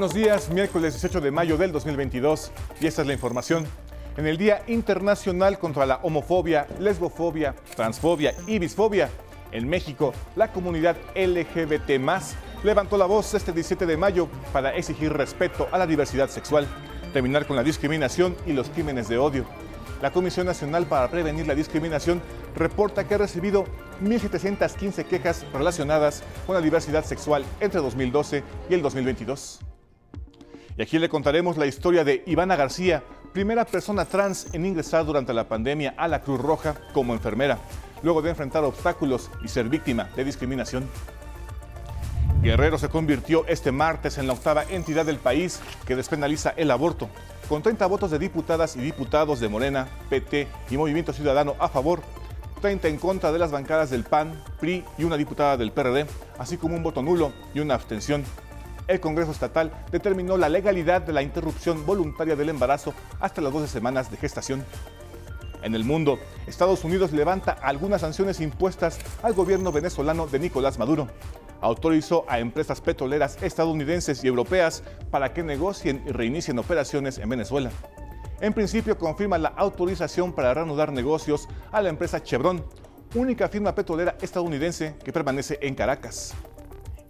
buenos días, miércoles 18 de mayo del 2022 y esta es la información. En el Día Internacional contra la Homofobia, Lesbofobia, Transfobia y Bisfobia, en México, la comunidad LGBT levantó la voz este 17 de mayo para exigir respeto a la diversidad sexual, terminar con la discriminación y los crímenes de odio. La Comisión Nacional para Prevenir la Discriminación reporta que ha recibido 1.715 quejas relacionadas con la diversidad sexual entre 2012 y el 2022. Y aquí le contaremos la historia de Ivana García, primera persona trans en ingresar durante la pandemia a la Cruz Roja como enfermera, luego de enfrentar obstáculos y ser víctima de discriminación. Guerrero se convirtió este martes en la octava entidad del país que despenaliza el aborto, con 30 votos de diputadas y diputados de Morena, PT y Movimiento Ciudadano a favor, 30 en contra de las bancadas del PAN, PRI y una diputada del PRD, así como un voto nulo y una abstención el Congreso Estatal determinó la legalidad de la interrupción voluntaria del embarazo hasta las 12 semanas de gestación. En el mundo, Estados Unidos levanta algunas sanciones impuestas al gobierno venezolano de Nicolás Maduro. Autorizó a empresas petroleras estadounidenses y europeas para que negocien y reinicien operaciones en Venezuela. En principio confirma la autorización para reanudar negocios a la empresa Chevron, única firma petrolera estadounidense que permanece en Caracas.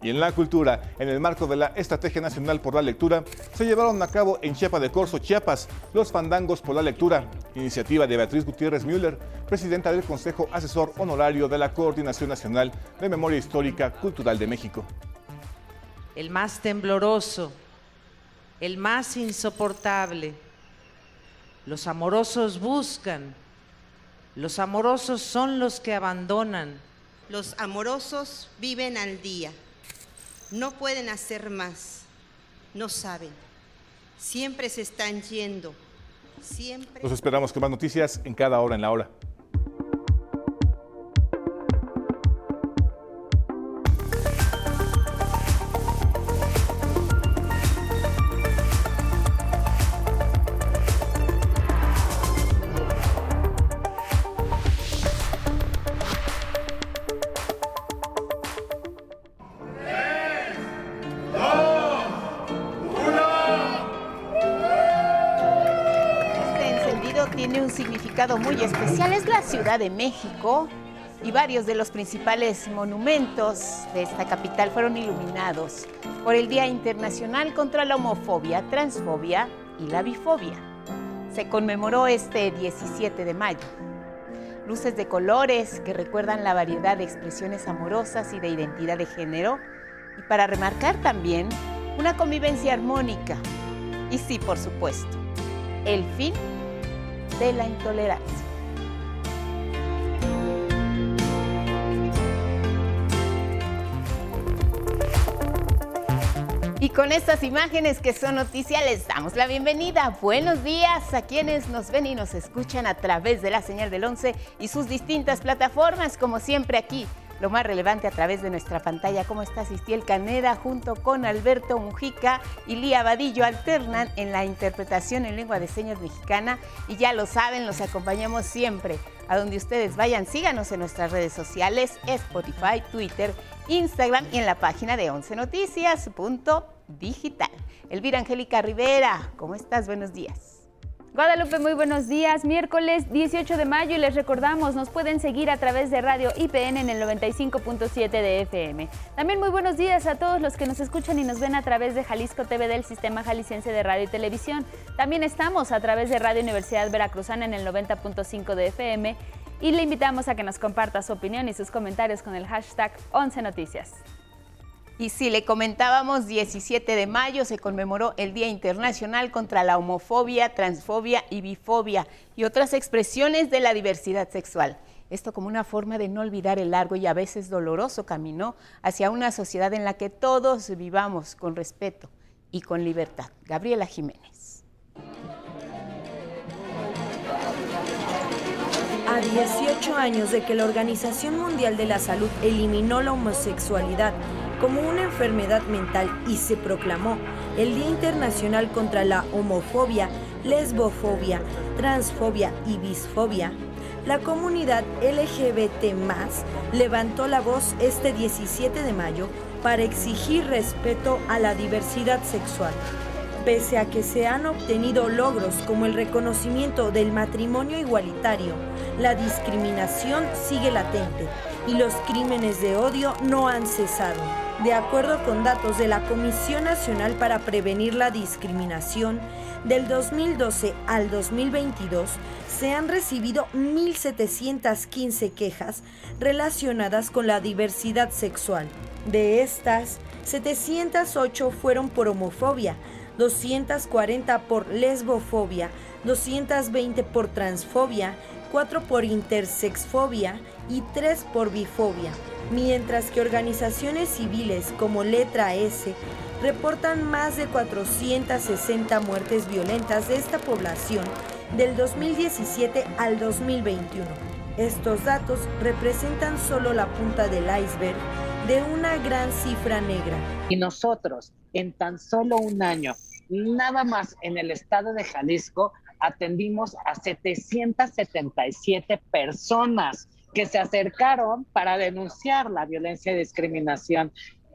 Y en la cultura, en el marco de la Estrategia Nacional por la Lectura, se llevaron a cabo en Chiapa de Corzo, Chiapas, los Fandangos por la Lectura, iniciativa de Beatriz Gutiérrez Müller, presidenta del Consejo Asesor Honorario de la Coordinación Nacional de Memoria Histórica Cultural de México. El más tembloroso, el más insoportable. Los amorosos buscan, los amorosos son los que abandonan. Los amorosos viven al día no pueden hacer más, no saben, siempre se están yendo, siempre... Los esperamos con más noticias en cada hora en la hora. De México y varios de los principales monumentos de esta capital fueron iluminados por el Día Internacional contra la Homofobia, Transfobia y la Bifobia. Se conmemoró este 17 de mayo. Luces de colores que recuerdan la variedad de expresiones amorosas y de identidad de género y para remarcar también una convivencia armónica. Y sí, por supuesto, el fin de la intolerancia. Y con estas imágenes que son noticias les damos la bienvenida. Buenos días a quienes nos ven y nos escuchan a través de la señal del 11 y sus distintas plataformas, como siempre aquí lo más relevante a través de nuestra pantalla. ¿Cómo está Sistiel Caneda junto con Alberto Mujica y Lía Vadillo alternan en la interpretación en lengua de señas mexicana? Y ya lo saben, los acompañamos siempre. A donde ustedes vayan, síganos en nuestras redes sociales, Spotify, Twitter, Instagram y en la página de 11 noticias.digital. Elvira Angélica Rivera, ¿cómo estás? Buenos días. Guadalupe, muy buenos días. Miércoles 18 de mayo y les recordamos, nos pueden seguir a través de Radio IPN en el 95.7 de FM. También muy buenos días a todos los que nos escuchan y nos ven a través de Jalisco TV del Sistema Jalisciense de Radio y Televisión. También estamos a través de Radio Universidad Veracruzana en el 90.5 de FM y le invitamos a que nos comparta su opinión y sus comentarios con el hashtag 11 Noticias. Y si le comentábamos, 17 de mayo se conmemoró el Día Internacional contra la Homofobia, Transfobia y Bifobia y otras expresiones de la diversidad sexual. Esto como una forma de no olvidar el largo y a veces doloroso camino hacia una sociedad en la que todos vivamos con respeto y con libertad. Gabriela Jiménez. A 18 años de que la Organización Mundial de la Salud eliminó la homosexualidad como una enfermedad mental y se proclamó el Día Internacional contra la Homofobia, Lesbofobia, Transfobia y Bisfobia, la comunidad LGBT levantó la voz este 17 de mayo para exigir respeto a la diversidad sexual. Pese a que se han obtenido logros como el reconocimiento del matrimonio igualitario, la discriminación sigue latente y los crímenes de odio no han cesado. De acuerdo con datos de la Comisión Nacional para Prevenir la Discriminación, del 2012 al 2022 se han recibido 1.715 quejas relacionadas con la diversidad sexual. De estas, 708 fueron por homofobia, 240 por lesbofobia, 220 por transfobia, 4 por intersexfobia y 3 por bifobia, mientras que organizaciones civiles como Letra S reportan más de 460 muertes violentas de esta población del 2017 al 2021. Estos datos representan solo la punta del iceberg de una gran cifra negra. Y nosotros, en tan solo un año, nada más en el estado de Jalisco, atendimos a 777 personas que se acercaron para denunciar la violencia y discriminación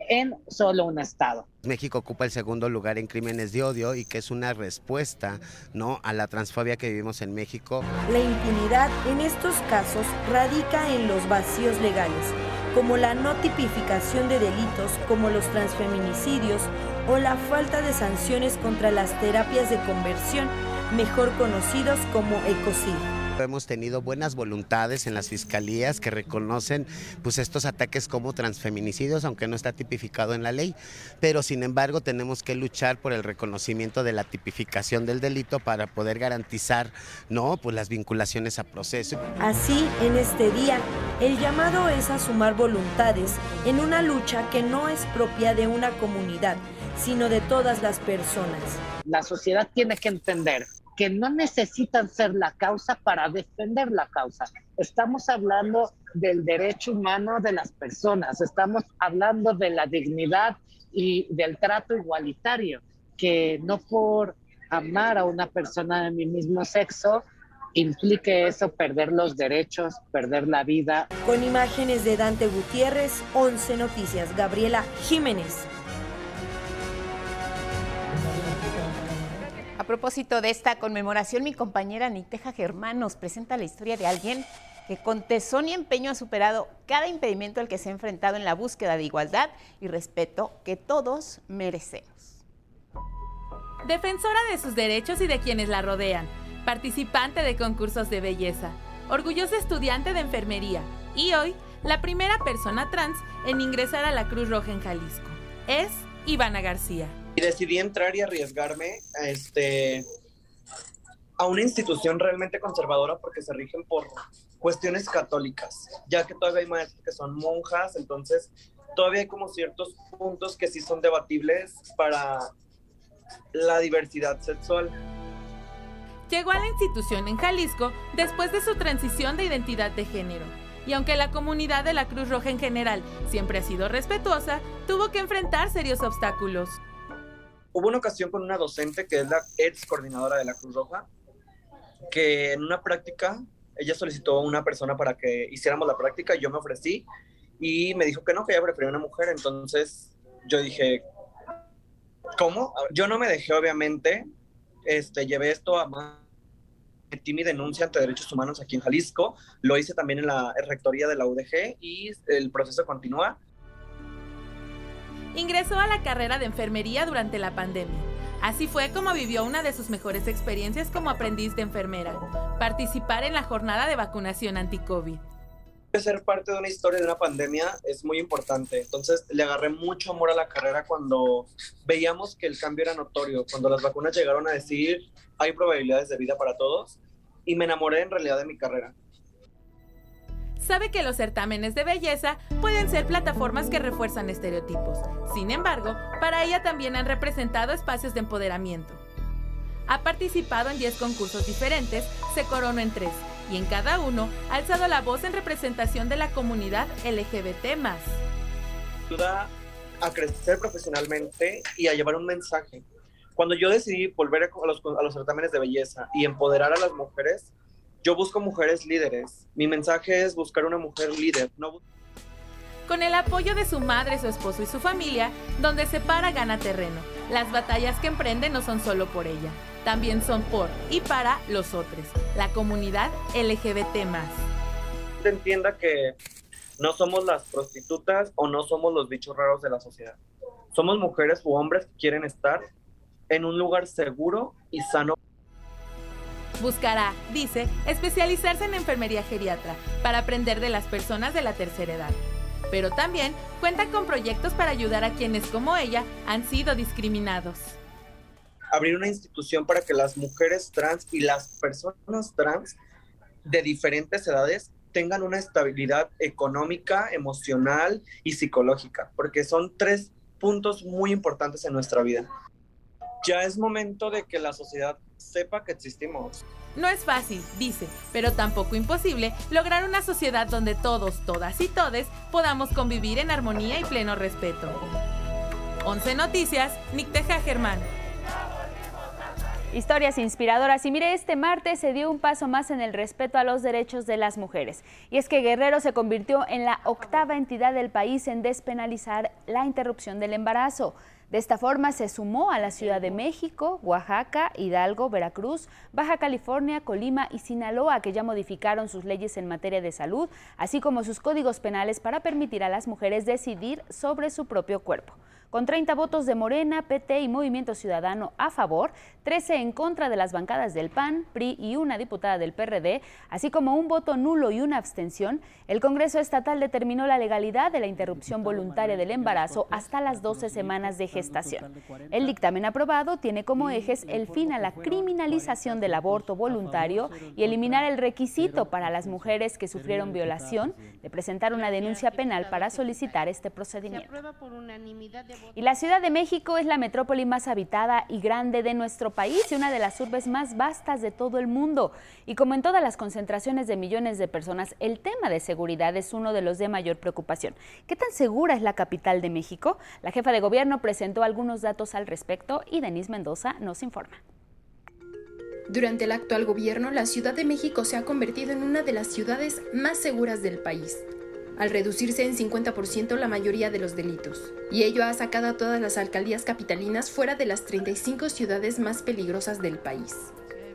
en solo un estado. México ocupa el segundo lugar en crímenes de odio y que es una respuesta ¿no? a la transfobia que vivimos en México. La impunidad en estos casos radica en los vacíos legales, como la no tipificación de delitos como los transfeminicidios o la falta de sanciones contra las terapias de conversión, mejor conocidos como ECOSID. Hemos tenido buenas voluntades en las fiscalías que reconocen pues estos ataques como transfeminicidios, aunque no está tipificado en la ley, pero sin embargo tenemos que luchar por el reconocimiento de la tipificación del delito para poder garantizar no pues las vinculaciones a proceso. Así, en este día, el llamado es a sumar voluntades en una lucha que no es propia de una comunidad, sino de todas las personas. La sociedad tiene que entender que no necesitan ser la causa para defender la causa. Estamos hablando del derecho humano de las personas, estamos hablando de la dignidad y del trato igualitario, que no por amar a una persona de mi mismo sexo implique eso perder los derechos, perder la vida. Con imágenes de Dante Gutiérrez, 11 Noticias, Gabriela Jiménez. A propósito de esta conmemoración, mi compañera Niteja Germán nos presenta la historia de alguien que con tesón y empeño ha superado cada impedimento al que se ha enfrentado en la búsqueda de igualdad y respeto que todos merecemos. Defensora de sus derechos y de quienes la rodean, participante de concursos de belleza, orgullosa estudiante de enfermería y hoy la primera persona trans en ingresar a la Cruz Roja en Jalisco. Es Ivana García. Y decidí entrar y arriesgarme a, este, a una institución realmente conservadora porque se rigen por cuestiones católicas, ya que todavía hay maestros que son monjas, entonces todavía hay como ciertos puntos que sí son debatibles para la diversidad sexual. Llegó a la institución en Jalisco después de su transición de identidad de género. Y aunque la comunidad de la Cruz Roja en general siempre ha sido respetuosa, tuvo que enfrentar serios obstáculos. Hubo una ocasión con una docente que es la ex coordinadora de la Cruz Roja, que en una práctica, ella solicitó a una persona para que hiciéramos la práctica, yo me ofrecí y me dijo que no, que ella prefería una mujer, entonces yo dije, ¿cómo? Yo no me dejé, obviamente, este, llevé esto a más metí mi denuncia ante derechos humanos aquí en Jalisco, lo hice también en la rectoría de la UDG y el proceso continúa. Ingresó a la carrera de enfermería durante la pandemia. Así fue como vivió una de sus mejores experiencias como aprendiz de enfermera, participar en la jornada de vacunación anti-COVID. Ser parte de una historia de una pandemia es muy importante, entonces le agarré mucho amor a la carrera cuando veíamos que el cambio era notorio, cuando las vacunas llegaron a decir hay probabilidades de vida para todos y me enamoré en realidad de mi carrera sabe que los certámenes de belleza pueden ser plataformas que refuerzan estereotipos. Sin embargo, para ella también han representado espacios de empoderamiento. Ha participado en 10 concursos diferentes, se coronó en 3 y en cada uno ha alzado la voz en representación de la comunidad LGBT. Ayuda a crecer profesionalmente y a llevar un mensaje. Cuando yo decidí volver a los, a los certámenes de belleza y empoderar a las mujeres, Yo busco mujeres líderes. Mi mensaje es buscar una mujer líder, no con el apoyo de su madre, su esposo y su familia, donde se para gana terreno. Las batallas que emprende no son solo por ella, también son por y para los otros, la comunidad LGBT. Entienda que no somos las prostitutas o no somos los bichos raros de la sociedad. Somos mujeres u hombres que quieren estar en un lugar seguro y sano. Buscará, dice, especializarse en enfermería geriatra para aprender de las personas de la tercera edad. Pero también cuenta con proyectos para ayudar a quienes como ella han sido discriminados. Abrir una institución para que las mujeres trans y las personas trans de diferentes edades tengan una estabilidad económica, emocional y psicológica, porque son tres puntos muy importantes en nuestra vida. Ya es momento de que la sociedad sepa que existimos. No es fácil, dice, pero tampoco imposible lograr una sociedad donde todos, todas y todes podamos convivir en armonía y pleno respeto. 11 Noticias, Nicteja Germán. Historias inspiradoras. Y mire, este martes se dio un paso más en el respeto a los derechos de las mujeres. Y es que Guerrero se convirtió en la octava entidad del país en despenalizar la interrupción del embarazo. De esta forma se sumó a la Ciudad de México, Oaxaca, Hidalgo, Veracruz, Baja California, Colima y Sinaloa, que ya modificaron sus leyes en materia de salud, así como sus códigos penales para permitir a las mujeres decidir sobre su propio cuerpo con 30 votos de Morena, PT y Movimiento Ciudadano a favor, 13 en contra de las bancadas del PAN, PRI y una diputada del PRD, así como un voto nulo y una abstención, el Congreso Estatal determinó la legalidad de la interrupción voluntaria del embarazo hasta las 12 semanas de gestación. El dictamen aprobado tiene como ejes el fin a la criminalización del aborto voluntario y eliminar el requisito para las mujeres que sufrieron violación de presentar una denuncia penal para solicitar este procedimiento. Y la Ciudad de México es la metrópoli más habitada y grande de nuestro país y una de las urbes más vastas de todo el mundo. Y como en todas las concentraciones de millones de personas, el tema de seguridad es uno de los de mayor preocupación. ¿Qué tan segura es la capital de México? La jefa de gobierno presentó algunos datos al respecto y Denise Mendoza nos informa. Durante el actual gobierno, la Ciudad de México se ha convertido en una de las ciudades más seguras del país al reducirse en 50% la mayoría de los delitos, y ello ha sacado a todas las alcaldías capitalinas fuera de las 35 ciudades más peligrosas del país.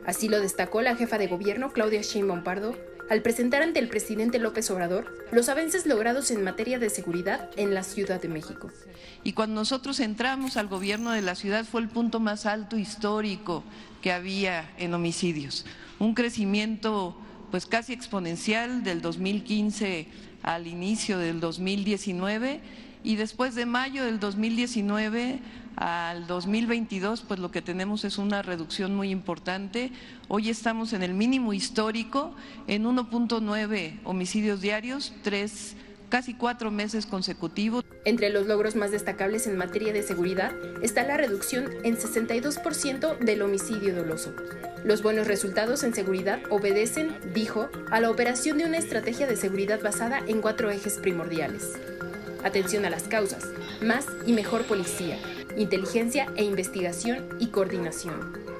Así lo destacó la jefa de gobierno Claudia Sheinbaum Pardo al presentar ante el presidente López Obrador los avances logrados en materia de seguridad en la Ciudad de México. Y cuando nosotros entramos al gobierno de la ciudad fue el punto más alto histórico que había en homicidios, un crecimiento pues casi exponencial del 2015 al inicio del 2019 y después de mayo del 2019 al 2022, pues lo que tenemos es una reducción muy importante. Hoy estamos en el mínimo histórico, en 1.9 homicidios diarios, tres casi cuatro meses consecutivos. Entre los logros más destacables en materia de seguridad está la reducción en 62% del homicidio doloso. Los buenos resultados en seguridad obedecen, dijo, a la operación de una estrategia de seguridad basada en cuatro ejes primordiales. Atención a las causas, más y mejor policía, inteligencia e investigación y coordinación.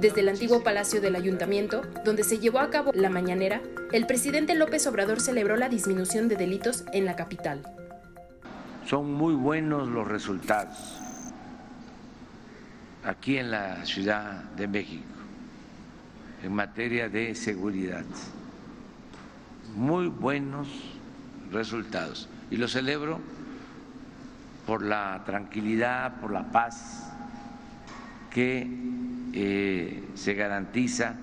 Desde el antiguo Palacio del Ayuntamiento, donde se llevó a cabo la mañanera, el presidente López Obrador celebró la disminución de delitos en la capital. Son muy buenos los resultados aquí en la Ciudad de México en materia de seguridad. Muy buenos resultados. Y lo celebro por la tranquilidad, por la paz que eh, se garantiza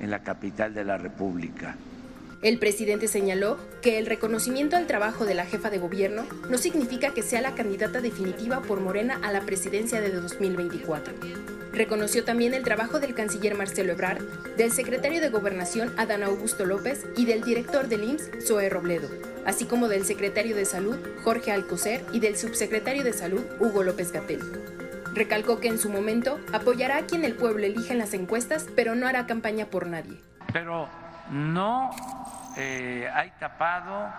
en la capital de la República. El presidente señaló que el reconocimiento al trabajo de la jefa de gobierno no significa que sea la candidata definitiva por Morena a la presidencia de 2024. Reconoció también el trabajo del canciller Marcelo Ebrard, del secretario de Gobernación Adán Augusto López y del director del IMSS Zoe Robledo, así como del secretario de Salud Jorge Alcocer y del subsecretario de Salud Hugo López Gatel. Recalcó que en su momento apoyará a quien el pueblo elija en las encuestas, pero no hará campaña por nadie. Pero no eh, hay tapado,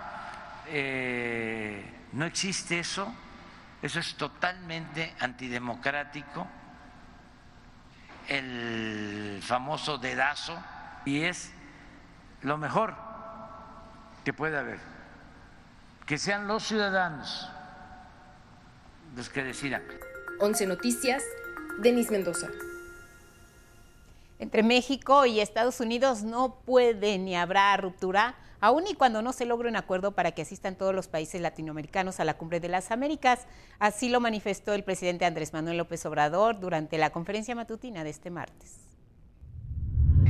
eh, no existe eso, eso es totalmente antidemocrático, el famoso dedazo, y es lo mejor que puede haber, que sean los ciudadanos los que decidan. 11 Noticias, Denis Mendoza. Entre México y Estados Unidos no puede ni habrá ruptura, aun y cuando no se logre un acuerdo para que asistan todos los países latinoamericanos a la Cumbre de las Américas. Así lo manifestó el presidente Andrés Manuel López Obrador durante la conferencia matutina de este martes.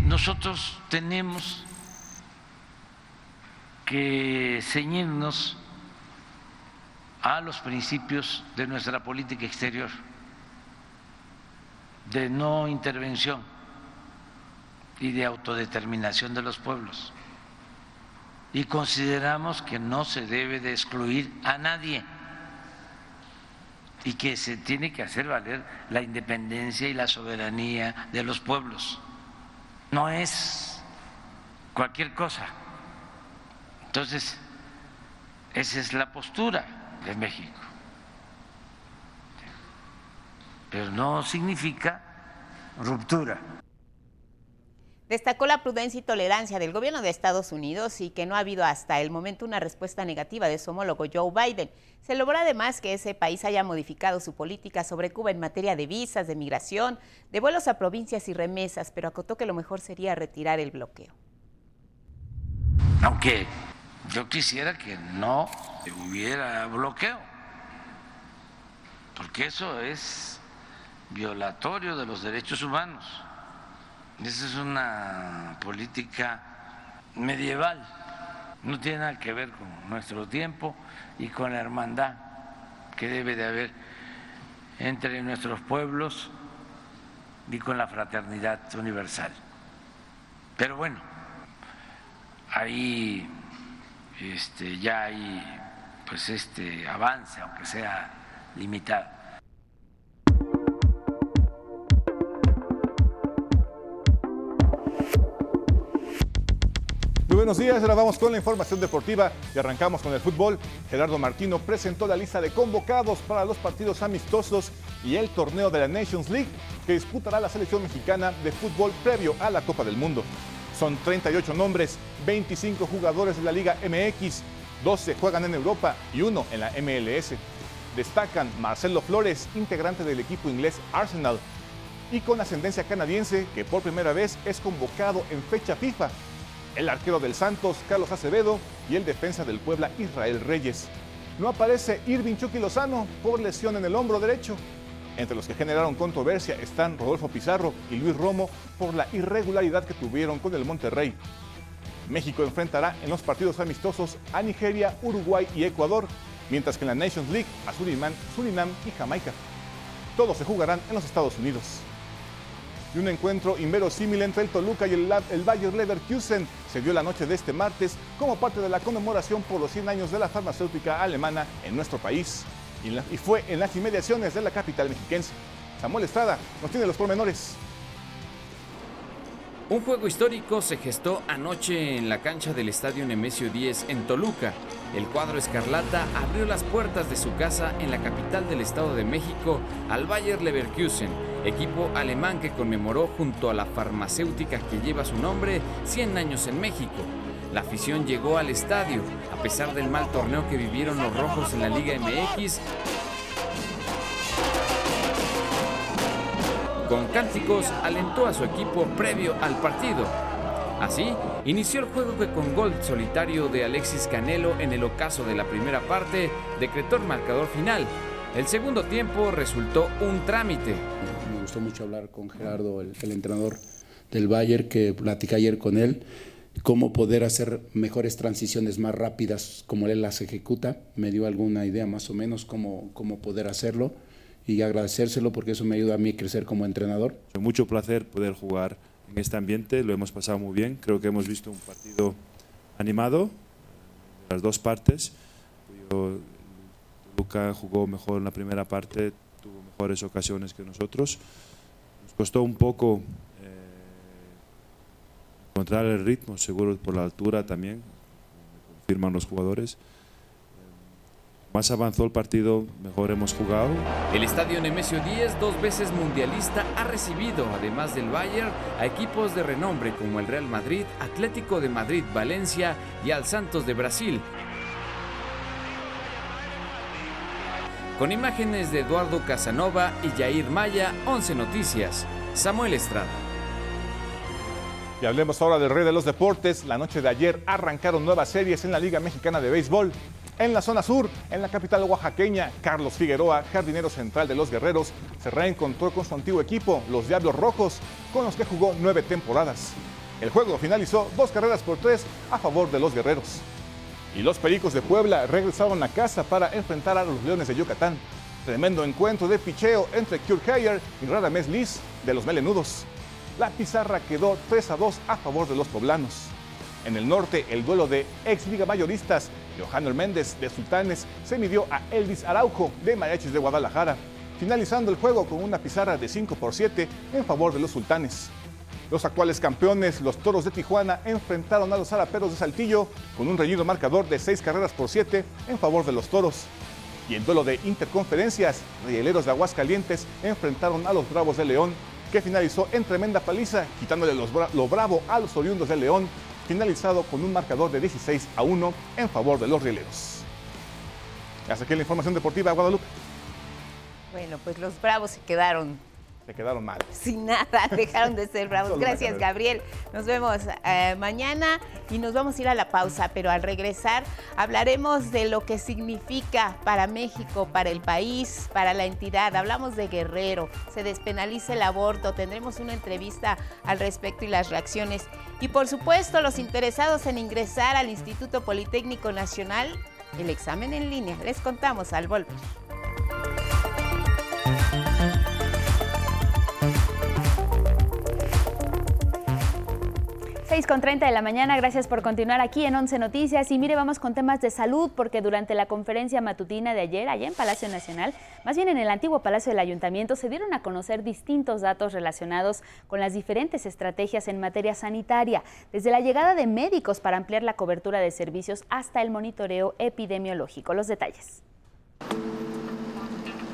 Nosotros tenemos que ceñirnos a los principios de nuestra política exterior, de no intervención y de autodeterminación de los pueblos. Y consideramos que no se debe de excluir a nadie y que se tiene que hacer valer la independencia y la soberanía de los pueblos. No es cualquier cosa. Entonces, esa es la postura de México. Pero no significa ruptura. Destacó la prudencia y tolerancia del gobierno de Estados Unidos y que no ha habido hasta el momento una respuesta negativa de su homólogo Joe Biden. Se logró además que ese país haya modificado su política sobre Cuba en materia de visas, de migración, de vuelos a provincias y remesas, pero acotó que lo mejor sería retirar el bloqueo. Aunque yo quisiera que no hubiera bloqueo, porque eso es violatorio de los derechos humanos. Esa es una política medieval, no tiene nada que ver con nuestro tiempo y con la hermandad que debe de haber entre nuestros pueblos y con la fraternidad universal. Pero bueno, ahí este, ya hay pues este avance, aunque sea limitado. Muy buenos días, ahora vamos con la información deportiva y arrancamos con el fútbol. Gerardo Martino presentó la lista de convocados para los partidos amistosos y el torneo de la Nations League que disputará la selección mexicana de fútbol previo a la Copa del Mundo. Son 38 nombres, 25 jugadores de la Liga MX, 12 juegan en Europa y uno en la MLS. Destacan Marcelo Flores, integrante del equipo inglés Arsenal, y con ascendencia canadiense que por primera vez es convocado en fecha FIFA. El arquero del Santos, Carlos Acevedo, y el defensa del Puebla, Israel Reyes. No aparece Irving Chucky Lozano por lesión en el hombro derecho. Entre los que generaron controversia están Rodolfo Pizarro y Luis Romo por la irregularidad que tuvieron con el Monterrey. México enfrentará en los partidos amistosos a Nigeria, Uruguay y Ecuador, mientras que en la Nations League a Surinam, Surinam y Jamaica. Todos se jugarán en los Estados Unidos. Y un encuentro inverosímil entre el Toluca y el, el Bayer Leverkusen se dio la noche de este martes como parte de la conmemoración por los 100 años de la farmacéutica alemana en nuestro país y, fue en las inmediaciones de la capital mexiquense. Samuel Estrada nos tiene los pormenores. Un juego histórico se gestó anoche en la cancha del Estadio Nemesio 10 en Toluca. El cuadro escarlata abrió las puertas de su casa en la capital del Estado de México al Bayer Leverkusen, equipo alemán que conmemoró junto a la farmacéutica que lleva su nombre 100 años en México. La afición llegó al estadio, a pesar del mal torneo que vivieron los rojos en la Liga MX. Con cánticos alentó a su equipo previo al partido. Así, inició el juego que con gol solitario de Alexis Canelo en el ocaso de la primera parte decretó el marcador final. El segundo tiempo resultó un trámite. Me gustó mucho hablar con Gerardo, el, entrenador del Bayern, que platicé ayer con él cómo poder hacer mejores transiciones más rápidas como él las ejecuta. Me dio alguna idea más o menos cómo, cómo poder hacerlo y agradecérselo porque eso me ayuda a mí a crecer como entrenador. Mucho placer poder jugar en este ambiente, lo hemos pasado muy bien, creo que hemos visto un partido animado, las dos partes. Luca jugó mejor en la primera parte, tuvo mejores ocasiones que nosotros. Nos costó un poco encontrar el ritmo, seguro por la altura también, confirman los jugadores. más avanzó el partido, mejor hemos jugado. El estadio Nemesio 10, dos veces mundialista, ha recibido, además del Bayern, a equipos de renombre como el Real Madrid, Atlético de Madrid, Valencia y al Santos de Brasil. Con imágenes de Eduardo Casanova y Jair Maya, 11 Noticias. Samuel Estrada. Y hablemos ahora del rey de los deportes. La noche de ayer arrancaron nuevas series en la Liga Mexicana de Béisbol. En la zona sur, en la capital oaxaqueña, Carlos Figueroa, jardinero central de los Guerreros, se reencontró con su antiguo equipo, los Diablos Rojos, con los que jugó nueve temporadas. El juego finalizó dos carreras por tres a favor de los Guerreros. Y los Pericos de Puebla regresaron a casa para enfrentar a los Leones de Yucatán. Tremendo encuentro de picheo entre Kurt Heyer y Radamés Liz de los Melenudos. La pizarra quedó 3 a 2 a favor de los poblanos. En el norte, el duelo de ex liga mayoristas, Johanner Méndez de Sultanes, se midió a Elvis Araujo de Mariachis de Guadalajara, finalizando el juego con una pizarra de 5 por 7 en favor de los Sultanes. Los actuales campeones, los Toros de Tijuana, enfrentaron a los Zaraperos de Saltillo con un reñido marcador de 6 carreras por 7 en favor de los Toros. Y en duelo de interconferencias, Rieleros de Aguascalientes enfrentaron a los Bravos de León, que finalizó en tremenda paliza, quitándole los lo bravo a los oriundos de León finalizado con un marcador de 16 a 1 en favor de los rieleros. Hasta aquí la información deportiva, Guadalupe. Bueno, pues los bravos se quedaron se quedaron mal. Sin nada, dejaron de ser bravos. Gracias, Gabriel. Nos vemos eh, mañana y nos vamos a ir a la pausa, pero al regresar hablaremos de lo que significa para México, para el país, para la entidad. Hablamos de Guerrero, se despenaliza el aborto, tendremos una entrevista al respecto y las reacciones. Y por supuesto, los interesados en ingresar al Instituto Politécnico Nacional, el examen en línea. Les contamos al volver. 6 con 30 de la mañana, gracias por continuar aquí en 11 Noticias. Y mire, vamos con temas de salud, porque durante la conferencia matutina de ayer, allá en Palacio Nacional, más bien en el antiguo Palacio del Ayuntamiento, se dieron a conocer distintos datos relacionados con las diferentes estrategias en materia sanitaria, desde la llegada de médicos para ampliar la cobertura de servicios hasta el monitoreo epidemiológico. Los detalles.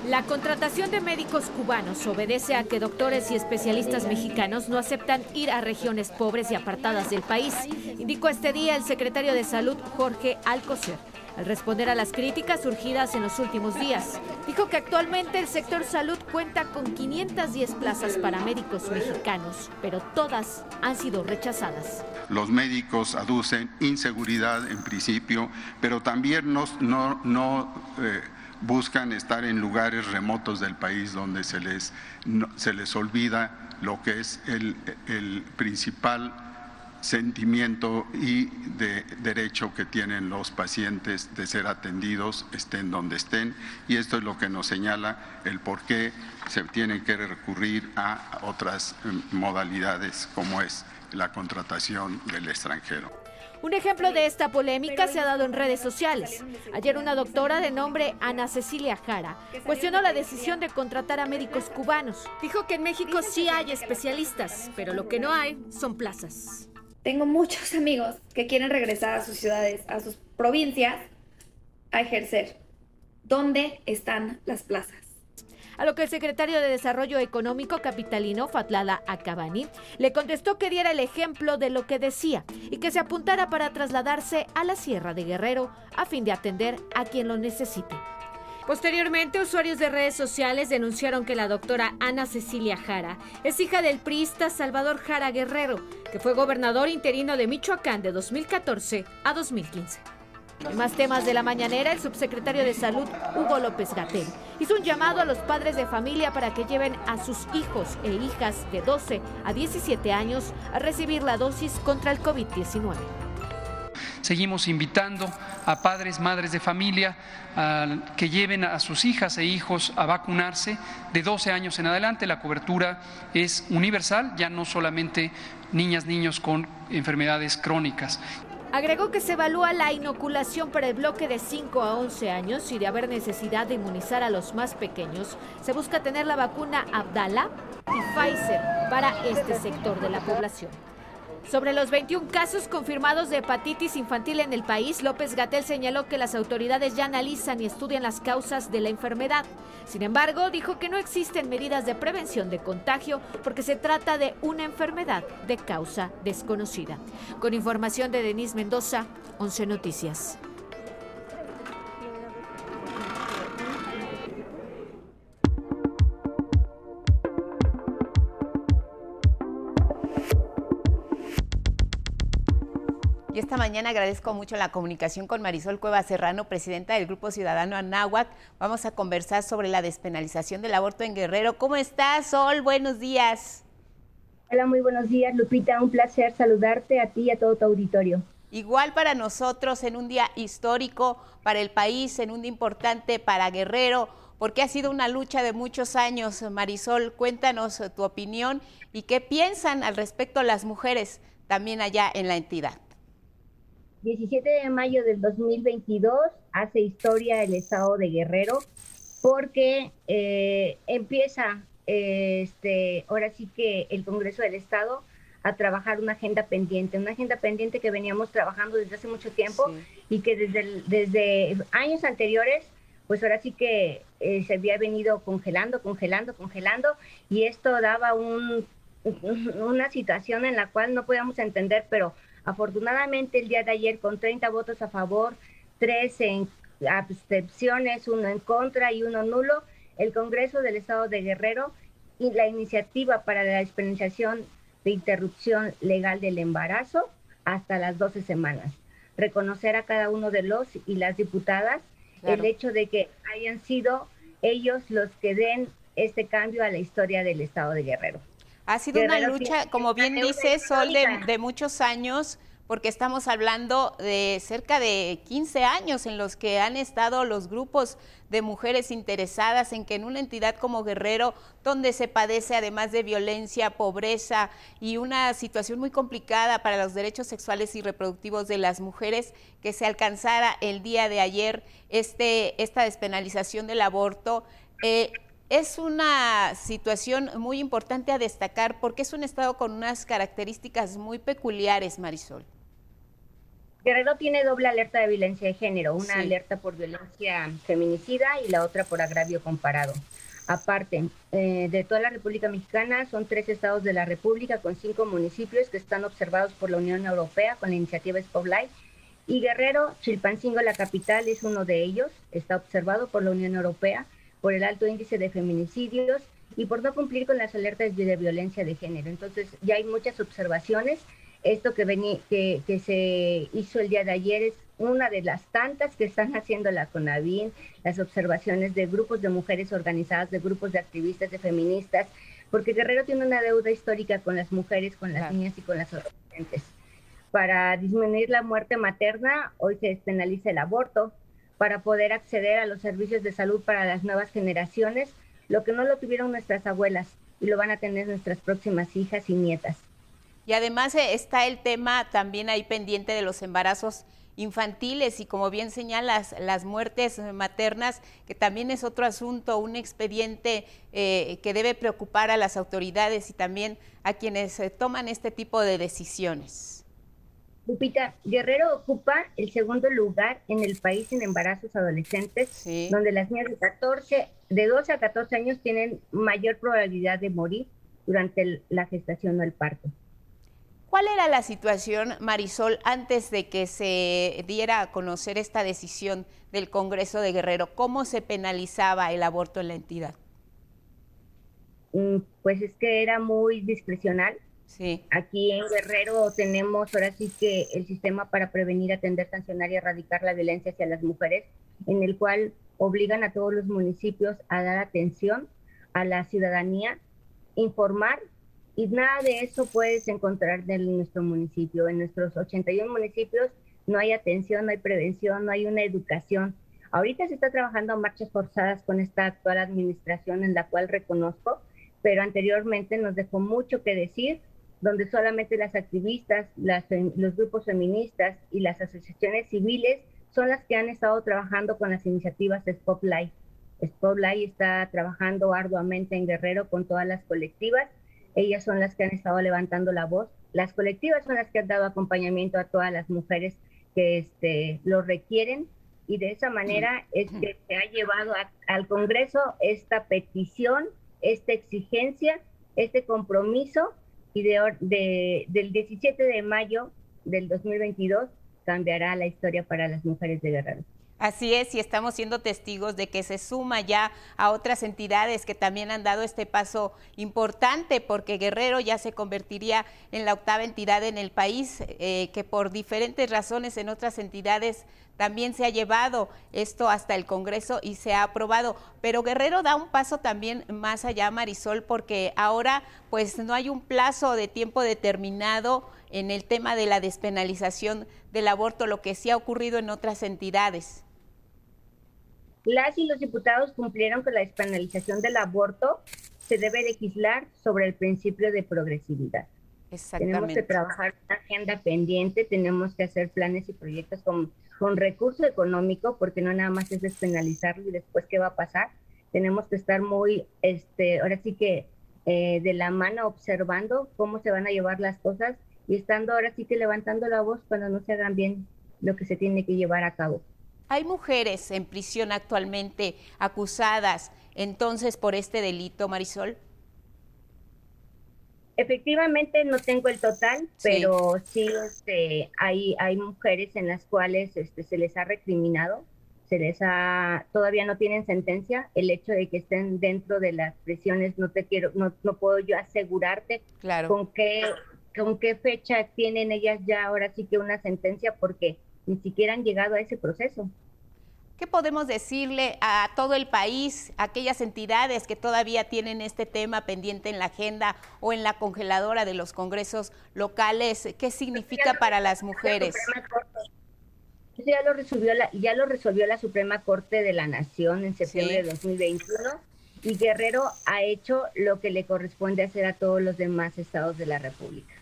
La contratación de médicos cubanos obedece a que doctores y especialistas mexicanos no aceptan ir a regiones pobres y apartadas del país, indicó este día el secretario de Salud Jorge Alcocer. Al responder a las críticas surgidas en los últimos días, dijo que actualmente el sector salud cuenta con 510 plazas para médicos mexicanos, pero todas han sido rechazadas. Los médicos aducen inseguridad en principio, pero también no, no, no eh, buscan estar en lugares remotos del país donde se les, se les olvida lo que es el, el principal sentimiento y de derecho que tienen los pacientes de ser atendidos estén donde estén y esto es lo que nos señala el por qué se tiene que recurrir a otras eh, modalidades como es la contratación del extranjero. Un ejemplo de esta polémica se ha dado en redes sociales. Ayer una doctora de nombre Ana Cecilia Jara cuestionó la decisión de contratar a médicos cubanos. Dijo que en México sí hay especialistas, pero lo que no hay son plazas. Tengo muchos amigos que quieren regresar a sus ciudades, a sus provincias, a ejercer. ¿Dónde están las plazas? A lo que el secretario de Desarrollo Económico capitalino, Fatlala Acabani, le contestó que diera el ejemplo de lo que decía y que se apuntara para trasladarse a la Sierra de Guerrero a fin de atender a quien lo necesite. Posteriormente, usuarios de redes sociales denunciaron que la doctora Ana Cecilia Jara es hija del priista Salvador Jara Guerrero, que fue gobernador interino de Michoacán de 2014 a 2015. En más temas de la mañanera, el subsecretario de Salud, Hugo López Gatel, hizo un llamado a los padres de familia para que lleven a sus hijos e hijas de 12 a 17 años a recibir la dosis contra el COVID-19. Seguimos invitando a padres, madres de familia que lleven a sus hijas e hijos a vacunarse de 12 años en adelante. La cobertura es universal, ya no solamente niñas, niños con enfermedades crónicas. Agregó que se evalúa la inoculación para el bloque de 5 a 11 años y de haber necesidad de inmunizar a los más pequeños, se busca tener la vacuna Abdala y Pfizer para este sector de la población. Sobre los 21 casos confirmados de hepatitis infantil en el país, López Gatel señaló que las autoridades ya analizan y estudian las causas de la enfermedad. Sin embargo, dijo que no existen medidas de prevención de contagio porque se trata de una enfermedad de causa desconocida. Con información de Denise Mendoza, 11 Noticias. Y esta mañana agradezco mucho la comunicación con Marisol Cueva Serrano, presidenta del Grupo Ciudadano Anáhuac. Vamos a conversar sobre la despenalización del aborto en Guerrero. ¿Cómo estás, Sol? Buenos días. Hola, muy buenos días, Lupita. Un placer saludarte a ti y a todo tu auditorio. Igual para nosotros en un día histórico para el país, en un día importante para Guerrero, porque ha sido una lucha de muchos años. Marisol, cuéntanos tu opinión y qué piensan al respecto las mujeres también allá en la entidad. 17 de mayo del 2022 hace historia el estado de Guerrero porque eh, empieza este, ahora sí que el Congreso del Estado a trabajar una agenda pendiente, una agenda pendiente que veníamos trabajando desde hace mucho tiempo y que desde, desde años anteriores, pues ahora sí que eh, se había venido congelando, congelando, congelando y esto daba un, una situación en la cual no podíamos entender, pero Afortunadamente, el día de ayer, con 30 votos a favor, 3 en abstenciones, uno en contra y uno nulo, el Congreso del Estado de Guerrero y la iniciativa para la experimentación de interrupción legal del embarazo hasta las 12 semanas. Reconocer a cada uno de los y las diputadas el hecho de que hayan sido ellos los que den este cambio a la historia del Estado de Guerrero. Ha sido una lucha, como bien dice Sol, de, muchos años, porque estamos hablando de cerca de 15 años en los que han estado los grupos de mujeres interesadas en que en una entidad como Guerrero, donde se padece además de violencia, pobreza y una situación muy complicada para los derechos sexuales y reproductivos de las mujeres, que se alcanzara el día de ayer este, esta despenalización del aborto. Eh, es una situación muy importante a destacar porque es un estado con unas características muy peculiares, Marisol. Guerrero tiene doble alerta de violencia de género, una alerta por violencia feminicida y la otra por agravio comparado. Aparte, eh, de toda la República Mexicana, son tres estados de la República con cinco municipios que están observados por la Unión Europea con la iniciativa Spotlight. Y Guerrero, Chilpancingo, la capital, es uno de ellos, está observado por la Unión Europea por el alto índice de feminicidios y por no cumplir con las alertas de violencia de género. Entonces, ya hay muchas observaciones. Esto que, que, que se hizo el día de ayer es una de las tantas que están haciendo la CONAVIN, las observaciones de grupos de mujeres organizadas, de grupos de activistas, de feministas, porque Guerrero tiene una deuda histórica con las mujeres, con las niñas y con las adolescentes. Para disminuir la muerte materna, hoy se despenaliza el aborto, para poder acceder a los servicios de salud para las nuevas generaciones, lo que no lo tuvieron nuestras abuelas y lo van a tener nuestras próximas hijas y nietas. Y además eh, está el tema también ahí pendiente de los embarazos infantiles y como bien señalas, las muertes maternas, que también es otro asunto, un expediente eh, que debe preocupar a las autoridades y también a quienes eh, toman este tipo de decisiones. Lupita, Guerrero ocupa el segundo lugar en el país en embarazos adolescentes, donde las niñas de 14, de 12 a 14 años tienen mayor probabilidad de morir durante la gestación o el parto. ¿Cuál era la situación, Marisol, antes de que se diera a conocer esta decisión del Congreso de Guerrero? ¿Cómo se penalizaba el aborto en la entidad? Mm, pues es que era muy discrecional Sí. Aquí en Guerrero tenemos ahora sí que el sistema para prevenir, atender, sancionar y erradicar la violencia hacia las mujeres, en el cual obligan a todos los municipios a dar atención a la ciudadanía, informar y nada de eso puedes encontrar en nuestro municipio. En nuestros 81 municipios no hay atención, no hay prevención, no hay una educación. Ahorita se está trabajando a marchas forzadas con esta actual administración en la cual reconozco, pero anteriormente nos dejó mucho que decir donde solamente las activistas, los grupos feministas y las asociaciones civiles son las que han estado trabajando con las iniciativas de Spotlight. Spotlight está trabajando arduamente en Guerrero con todas las colectivas. Ellas son las que han estado levantando la voz las colectivas son las que han dado acompañamiento a todas las mujeres que este, lo requieren y de esa manera es que se ha llevado al Congreso esta petición, esta exigencia, este compromiso y de, del 17 de mayo del 2022 cambiará la historia para las mujeres de Guerrero. Así es, y estamos siendo testigos de que se suma ya a otras entidades que también han dado este paso importante, porque Guerrero ya se convertiría en la octava entidad en el país, eh, que por diferentes razones en otras entidades también se ha llevado esto hasta el Congreso y se ha aprobado. Pero Guerrero da un paso también más allá, Marisol, porque ahora pues no hay un plazo de tiempo determinado en el tema de la despenalización del aborto, lo que sí ha ocurrido en otras entidades. Las y los diputados cumplieron con la despenalización del aborto. Se debe legislar sobre el principio de progresividad. Tenemos que trabajar una agenda pendiente, tenemos que hacer planes y proyectos con, con recurso económico, porque no nada más es despenalizarlo y después qué va a pasar. Tenemos que estar muy, este, ahora sí que eh, de la mano observando cómo se van a llevar las cosas y estando ahora sí que levantando la voz cuando no se hagan bien lo que se tiene que llevar a cabo. Hay mujeres en prisión actualmente acusadas entonces por este delito, Marisol. Efectivamente no tengo el total, pero sí este, hay, hay mujeres en las cuales este, se les ha recriminado, se les ha, todavía no tienen sentencia. El hecho de que estén dentro de las prisiones no te quiero, no, no puedo yo asegurarte con qué, con qué fecha tienen ellas ya ahora sí que una sentencia porque ni siquiera han llegado a ese proceso. ¿Qué podemos decirle a todo el país, a aquellas entidades que todavía tienen este tema pendiente en la agenda o en la congeladora de los congresos locales? ¿Qué significa para las mujeres? ya lo resolvió la, ya lo resolvió la Suprema Corte de la Nación en septiembre de 2021 y Guerrero ha hecho lo que le corresponde hacer a todos los demás estados de la República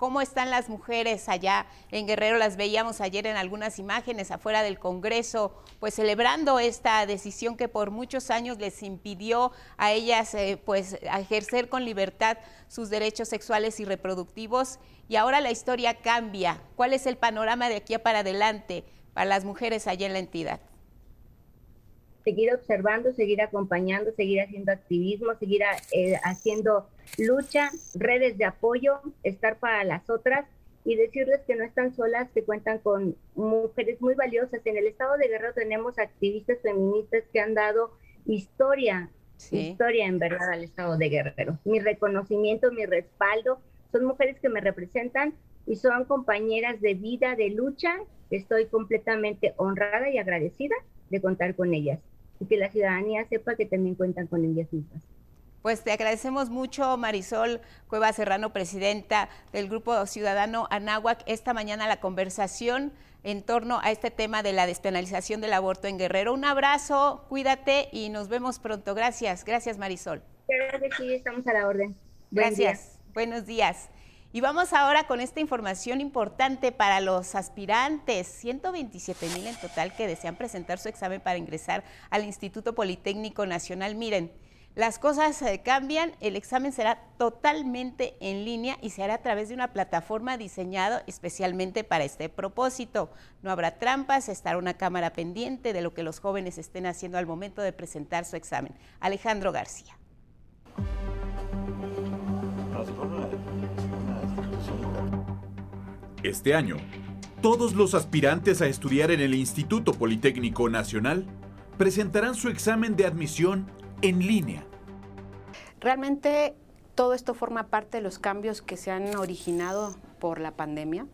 cómo están las mujeres allá en Guerrero. Las veíamos ayer en algunas imágenes afuera del Congreso, pues celebrando esta decisión que por muchos años les impidió a ellas eh, pues ejercer con libertad sus derechos sexuales y reproductivos. Y ahora la historia cambia. ¿Cuál es el panorama de aquí para adelante para las mujeres allá en la entidad? seguir observando, seguir acompañando, seguir haciendo activismo, seguir eh, haciendo lucha, redes de apoyo, estar para las otras y decirles que no están solas, que cuentan con mujeres muy valiosas. En el estado de Guerrero tenemos activistas feministas que han dado historia, historia en verdad al estado de Guerrero. Mi reconocimiento, mi respaldo, son mujeres que me representan y son compañeras de vida, de lucha. Estoy completamente honrada y agradecida de contar con ellas y que la ciudadanía sepa que también cuentan con ellas mismas. Pues te agradecemos mucho, Marisol Cueva Serrano, presidenta del Grupo Ciudadano Anáhuac, esta mañana la conversación en torno a este tema de la despenalización del aborto en Guerrero. Un abrazo, cuídate y nos vemos pronto. Gracias, gracias Marisol. Gracias, sí, estamos a la orden. gracias, buenos días. Y vamos ahora con esta información importante para los aspirantes, 127 mil en total que desean presentar su examen para ingresar al Instituto Politécnico Nacional. Miren, las cosas eh, cambian, el examen será totalmente en línea y se hará a través de una plataforma diseñada especialmente para este propósito. No habrá trampas, estará una cámara pendiente de lo que los jóvenes estén haciendo al momento de presentar su examen. Alejandro García. Este año, todos los aspirantes a estudiar en el Instituto Politécnico Nacional presentarán su examen de admisión en línea. Realmente todo esto forma parte de los cambios que se han originado por la pandemia.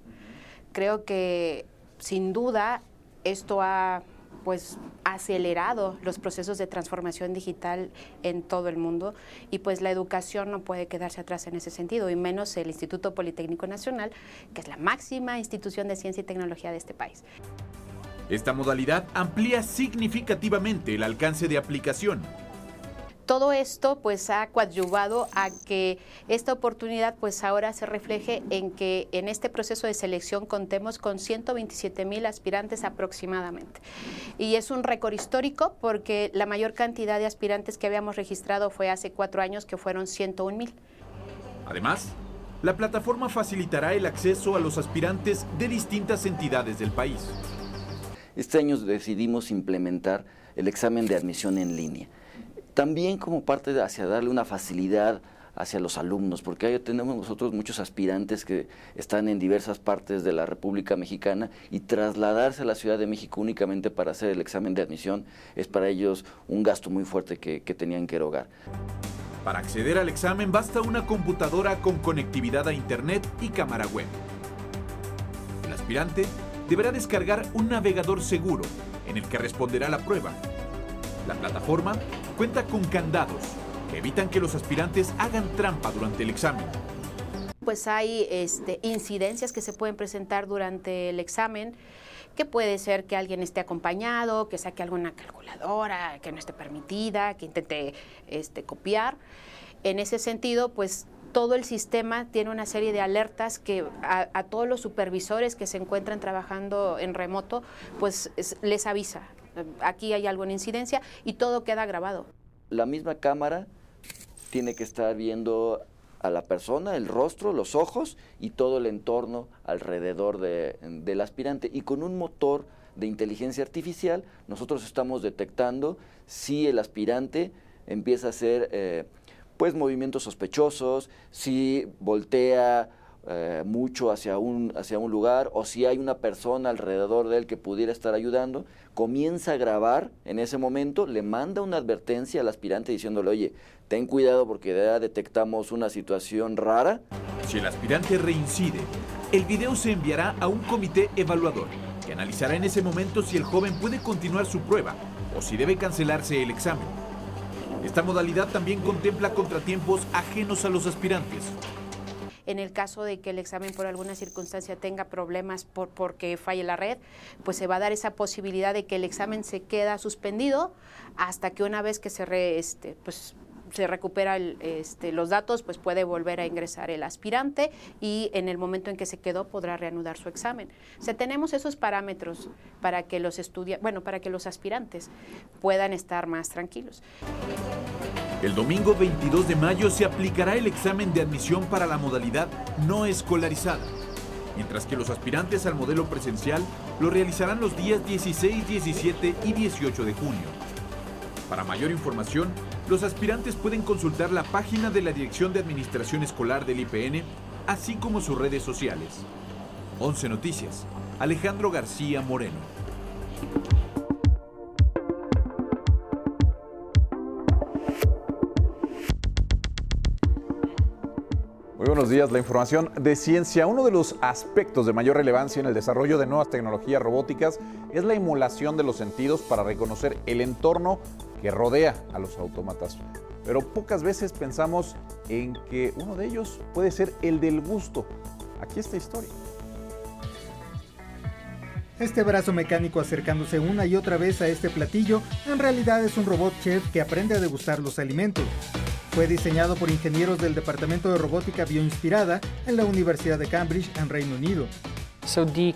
Creo que sin duda esto ha pues acelerado los procesos de transformación digital en todo el mundo y pues la educación no puede quedarse atrás en ese sentido y menos el Instituto Politécnico Nacional, que es la máxima institución de ciencia y tecnología de este país. Esta modalidad amplía significativamente el alcance de aplicación todo esto pues ha coadyuvado a que esta oportunidad pues ahora se refleje en que en este proceso de selección contemos con 127 mil aspirantes aproximadamente. Y es un récord histórico porque la mayor cantidad de aspirantes que habíamos registrado fue hace cuatro años que fueron 101 mil. Además, la plataforma facilitará el acceso a los aspirantes de distintas entidades del país. Este año decidimos implementar el examen de admisión en línea. También como parte de hacia darle una facilidad hacia los alumnos, porque ahí tenemos nosotros muchos aspirantes que están en diversas partes de la República Mexicana y trasladarse a la Ciudad de México únicamente para hacer el examen de admisión es para ellos un gasto muy fuerte que, que tenían que erogar. Para acceder al examen basta una computadora con conectividad a Internet y cámara web. El aspirante deberá descargar un navegador seguro en el que responderá la prueba. La plataforma cuenta con candados que evitan que los aspirantes hagan trampa durante el examen. Pues hay este, incidencias que se pueden presentar durante el examen, que puede ser que alguien esté acompañado, que saque alguna calculadora que no esté permitida, que intente este, copiar. En ese sentido, pues todo el sistema tiene una serie de alertas que a, todos los supervisores que se encuentran trabajando en remoto, pues es, les avisa. Aquí hay algo en incidencia y todo queda grabado. La misma cámara tiene que estar viendo a la persona, el rostro, los ojos y todo el entorno alrededor de, del aspirante. Y con un motor de inteligencia artificial, nosotros estamos detectando si el aspirante empieza a hacer eh, pues movimientos sospechosos, si voltea eh, mucho hacia un, hacia un lugar o si hay una persona alrededor de él que pudiera estar ayudando, comienza a grabar en ese momento, le manda una advertencia al aspirante diciéndole, oye, ten cuidado porque ya detectamos una situación rara. Si el aspirante reincide, el video se enviará a un comité evaluador que analizará en ese momento si el joven puede continuar su prueba o si debe cancelarse el examen. Esta modalidad también contempla contratiempos ajenos a los aspirantes, en el caso de que el examen por alguna circunstancia tenga problemas por, porque falle la red, pues se va a dar esa posibilidad de que el examen se queda suspendido hasta que una vez que se, re, este, pues, se recupera este, los datos, pues puede volver a ingresar el aspirante y en el momento en que se quedó podrá reanudar su examen. O tenemos esos parámetros para que los estudia bueno, para que los aspirantes puedan estar más tranquilos. El domingo 22 de mayo se aplicará el examen de admisión para la modalidad no escolarizada, mientras que los aspirantes al modelo presencial lo realizarán los días 16, 17 y 18 de junio. Para mayor información, los aspirantes pueden consultar la página de la Dirección de Administración Escolar del IPN, así como sus redes sociales. 11 Noticias, Alejandro García Moreno. Muy buenos días. La información de ciencia. Uno de los aspectos de mayor relevancia en el desarrollo de nuevas tecnologías robóticas es la emulación de los sentidos para reconocer el entorno que rodea a los autómatas. Pero pocas veces pensamos en que uno de ellos puede ser el del gusto. Aquí está historia. Este brazo mecánico acercándose una y otra vez a este platillo en realidad es un robot chef que aprende a degustar los alimentos. Fue diseñado por ingenieros del Departamento de Robótica Bioinspirada en la Universidad de Cambridge, en Reino Unido. So the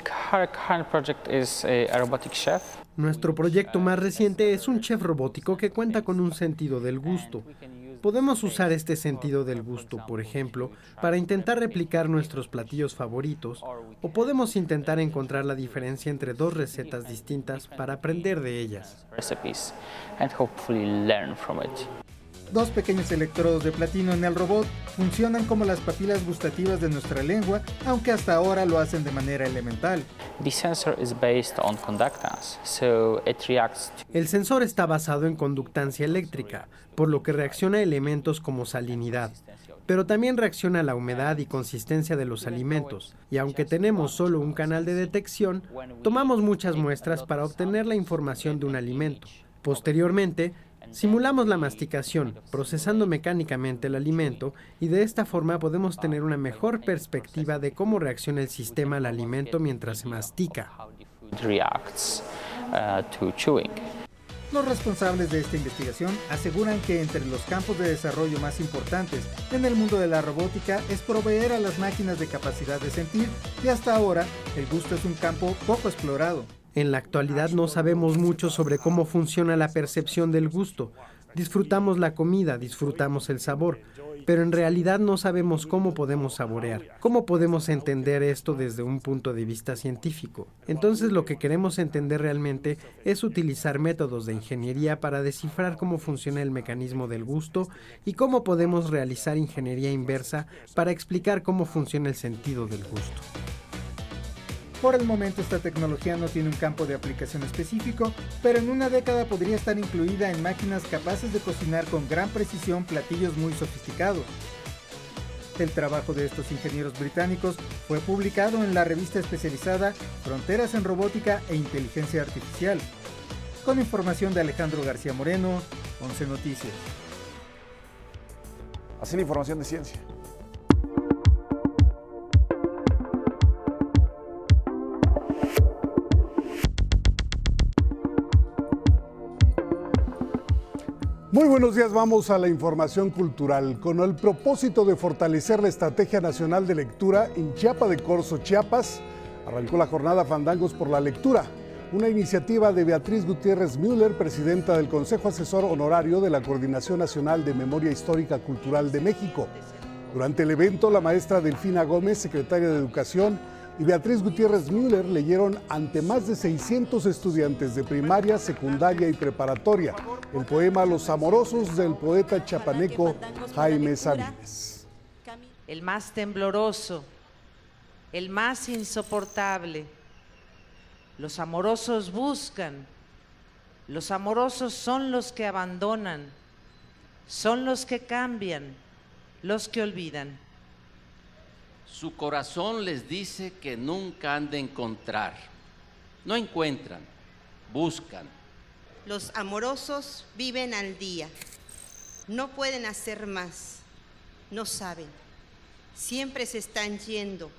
project is a robotic chef. Nuestro proyecto más reciente es un chef robótico que cuenta con un sentido del gusto. Podemos usar este sentido del gusto, por ejemplo, para intentar replicar nuestros platillos favoritos, o podemos intentar encontrar la diferencia entre dos recetas distintas para aprender de ellas. Dos pequeños electrodos de platino en el robot funcionan como las papilas gustativas de nuestra lengua, aunque hasta ahora lo hacen de manera elemental. The sensor is based on conductance, so it reacts to El sensor está basado en conductancia eléctrica, por lo que reacciona a elementos como salinidad, pero también reacciona a la humedad y consistencia de los alimentos, y aunque tenemos solo un canal de detección, tomamos muchas muestras para obtener la información de un alimento. Posteriormente, Simulamos la masticación, procesando mecánicamente el alimento y de esta forma podemos tener una mejor perspectiva de cómo reacciona el sistema al alimento mientras se mastica. Los responsables de esta investigación aseguran que entre los campos de desarrollo más importantes en el mundo de la robótica es proveer a las máquinas de capacidad de sentir y hasta ahora el gusto es un campo poco explorado. En la actualidad no sabemos mucho sobre cómo funciona la percepción del gusto, Disfrutamos la comida, disfrutamos el sabor, pero en realidad no sabemos cómo podemos saborear, cómo podemos entender esto desde un punto de vista científico. Entonces lo que queremos entender realmente es utilizar métodos de ingeniería para descifrar cómo funciona el mecanismo del gusto y cómo podemos realizar ingeniería inversa para explicar cómo funciona el sentido del gusto. Por el momento esta tecnología no tiene un campo de aplicación específico, pero en una década podría estar incluida en máquinas capaces de cocinar con gran precisión platillos muy sofisticados. El trabajo de estos ingenieros británicos fue publicado en la revista especializada Fronteras en Robótica e Inteligencia Artificial. Con información de Alejandro García Moreno, 11 Noticias. Así la información de ciencia. Muy buenos días, vamos a la información cultural. Con el propósito de fortalecer la Estrategia Nacional de Lectura en Chiapa de Corzo, Chiapas, arrancó la jornada Fandangos por la Lectura, una iniciativa de Beatriz Gutiérrez Müller, presidenta del Consejo Asesor Honorario de la Coordinación Nacional de Memoria Histórica Cultural de México. Durante el evento, la maestra Delfina Gómez, secretaria de Educación, y Beatriz Gutiérrez Müller leyeron ante más de 600 estudiantes de primaria, secundaria y preparatoria el poema Los Amorosos del poeta chapaneco Jaime Sabines. El más tembloroso, el más insoportable. Los amorosos buscan, los amorosos son los que abandonan, son los que cambian, los que olvidan. Su corazón les dice que nunca han de encontrar. No encuentran, buscan. Los amorosos viven al día. No pueden hacer más. No saben. Siempre se están yendo.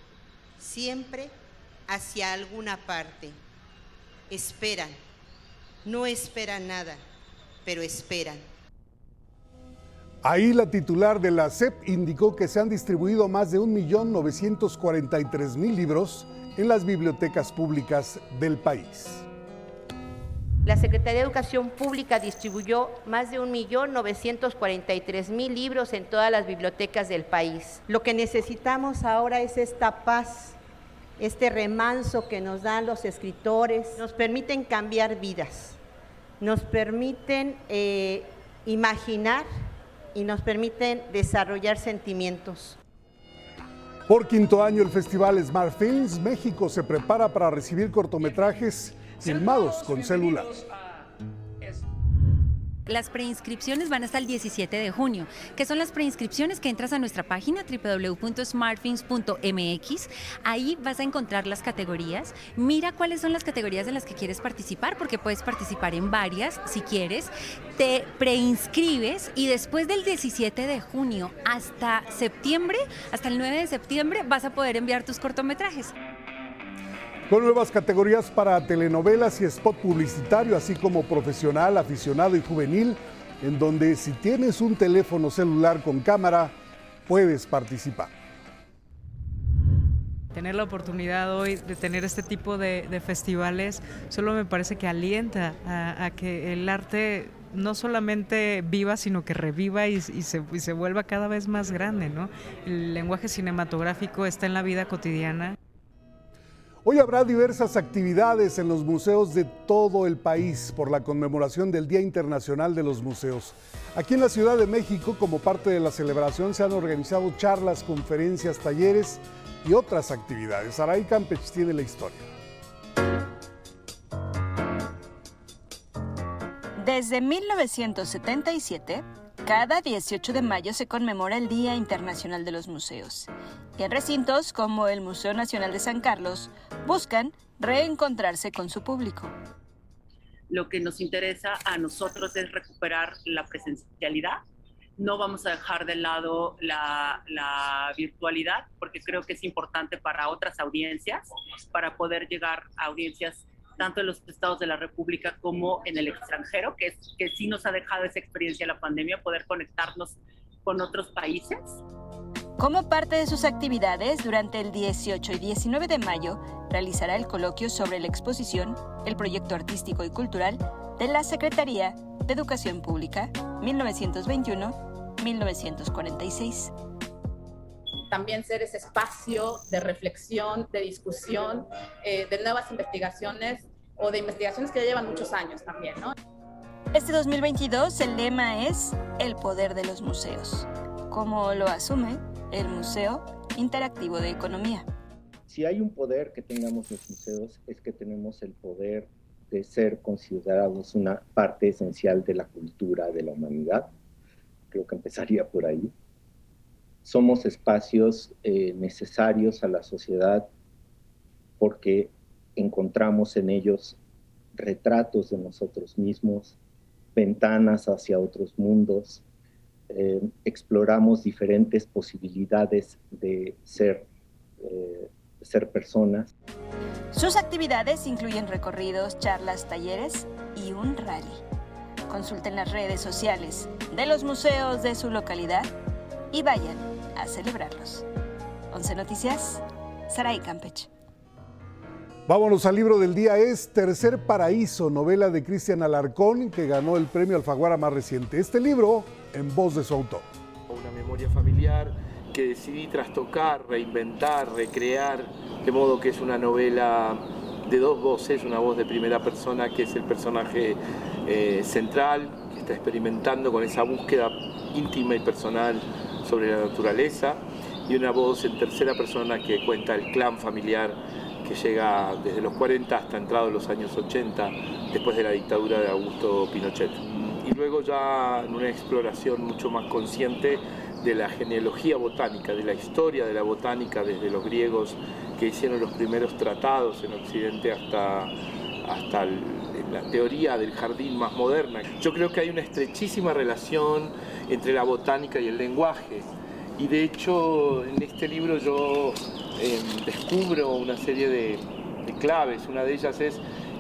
Siempre hacia alguna parte. Esperan. No esperan nada, pero esperan. Ahí la titular de la CEP indicó que se han distribuido más de 1.943.000 libros en las bibliotecas públicas del país. La Secretaría de Educación Pública distribuyó más de 1.943.000 libros en todas las bibliotecas del país. Lo que necesitamos ahora es esta paz, este remanso que nos dan los escritores. Nos permiten cambiar vidas, nos permiten eh, imaginar y nos permiten desarrollar sentimientos. Por quinto año el Festival Smart Films México se prepara para recibir cortometrajes filmados con celular. Las preinscripciones van hasta el 17 de junio, que son las preinscripciones que entras a nuestra página www.smartfilms.mx. Ahí vas a encontrar las categorías. Mira cuáles son las categorías en las que quieres participar, porque puedes participar en varias si quieres. Te preinscribes y después del 17 de junio hasta septiembre, hasta el 9 de septiembre, vas a poder enviar tus cortometrajes con nuevas categorías para telenovelas y spot publicitario, así como profesional, aficionado y juvenil, en donde si tienes un teléfono celular con cámara, puedes participar. Tener la oportunidad hoy de tener este tipo de, festivales solo me parece que alienta a, que el arte no solamente viva, sino que reviva y, se, y se vuelva cada vez más grande. ¿no? El lenguaje cinematográfico está en la vida cotidiana. Hoy habrá diversas actividades en los museos de todo el país por la conmemoración del Día Internacional de los Museos. Aquí en la Ciudad de México, como parte de la celebración, se han organizado charlas, conferencias, talleres y otras actividades. Aray Campech tiene la historia. Desde 1977, cada 18 de mayo se conmemora el Día Internacional de los Museos. Y en recintos como el Museo Nacional de San Carlos buscan reencontrarse con su público. Lo que nos interesa a nosotros es recuperar la presencialidad. No vamos a dejar de lado la, la virtualidad porque creo que es importante para otras audiencias, para poder llegar a audiencias tanto en los estados de la República como en el extranjero, que, es, que sí nos ha dejado esa experiencia la pandemia, poder conectarnos con otros países. Como parte de sus actividades, durante el 18 y 19 de mayo realizará el coloquio sobre la exposición El proyecto artístico y cultural de la Secretaría de Educación Pública 1921-1946 también ser ese espacio de reflexión, de discusión, eh, de nuevas investigaciones o de investigaciones que ya llevan muchos años también, ¿no? Este 2022 el lema es El poder de los museos, como lo asume el Museo Interactivo de Economía. Si hay un poder que tengamos los museos es que tenemos el poder de ser considerados una parte esencial de la cultura de la humanidad. Creo que empezaría por ahí somos espacios eh, necesarios a la sociedad porque encontramos en ellos retratos de nosotros mismos, ventanas hacia otros mundos, eh, exploramos diferentes posibilidades de ser, eh, ser personas. Sus actividades incluyen recorridos, charlas, talleres y un rally. Consulten las redes sociales de los museos de su localidad y vayan a celebrarlos. 11 Noticias, Saray Campech. Vámonos al libro del día, es Tercer Paraíso, novela de Cristian Alarcón, que ganó el premio Alfaguara más reciente. Este libro en voz de su autor. Una memoria familiar que decidí trastocar, reinventar, recrear, de modo que es una novela de dos voces, una voz de primera persona que es el personaje eh, central, que está experimentando con esa búsqueda íntima y personal sobre la naturaleza y una voz en tercera persona que cuenta el clan familiar que llega desde los 40 hasta entrados los años 80, después de la dictadura de Augusto Pinochet. Y luego ya en una exploración mucho más consciente de la genealogía botánica, de la historia de la botánica desde los griegos que hicieron los primeros tratados en Occidente hasta, hasta la teoría del jardín más moderna. Yo creo que hay una estrechísima relación entre la botánica y el lenguaje. Y de hecho en este libro yo em, descubro una serie de, claves. Una de ellas es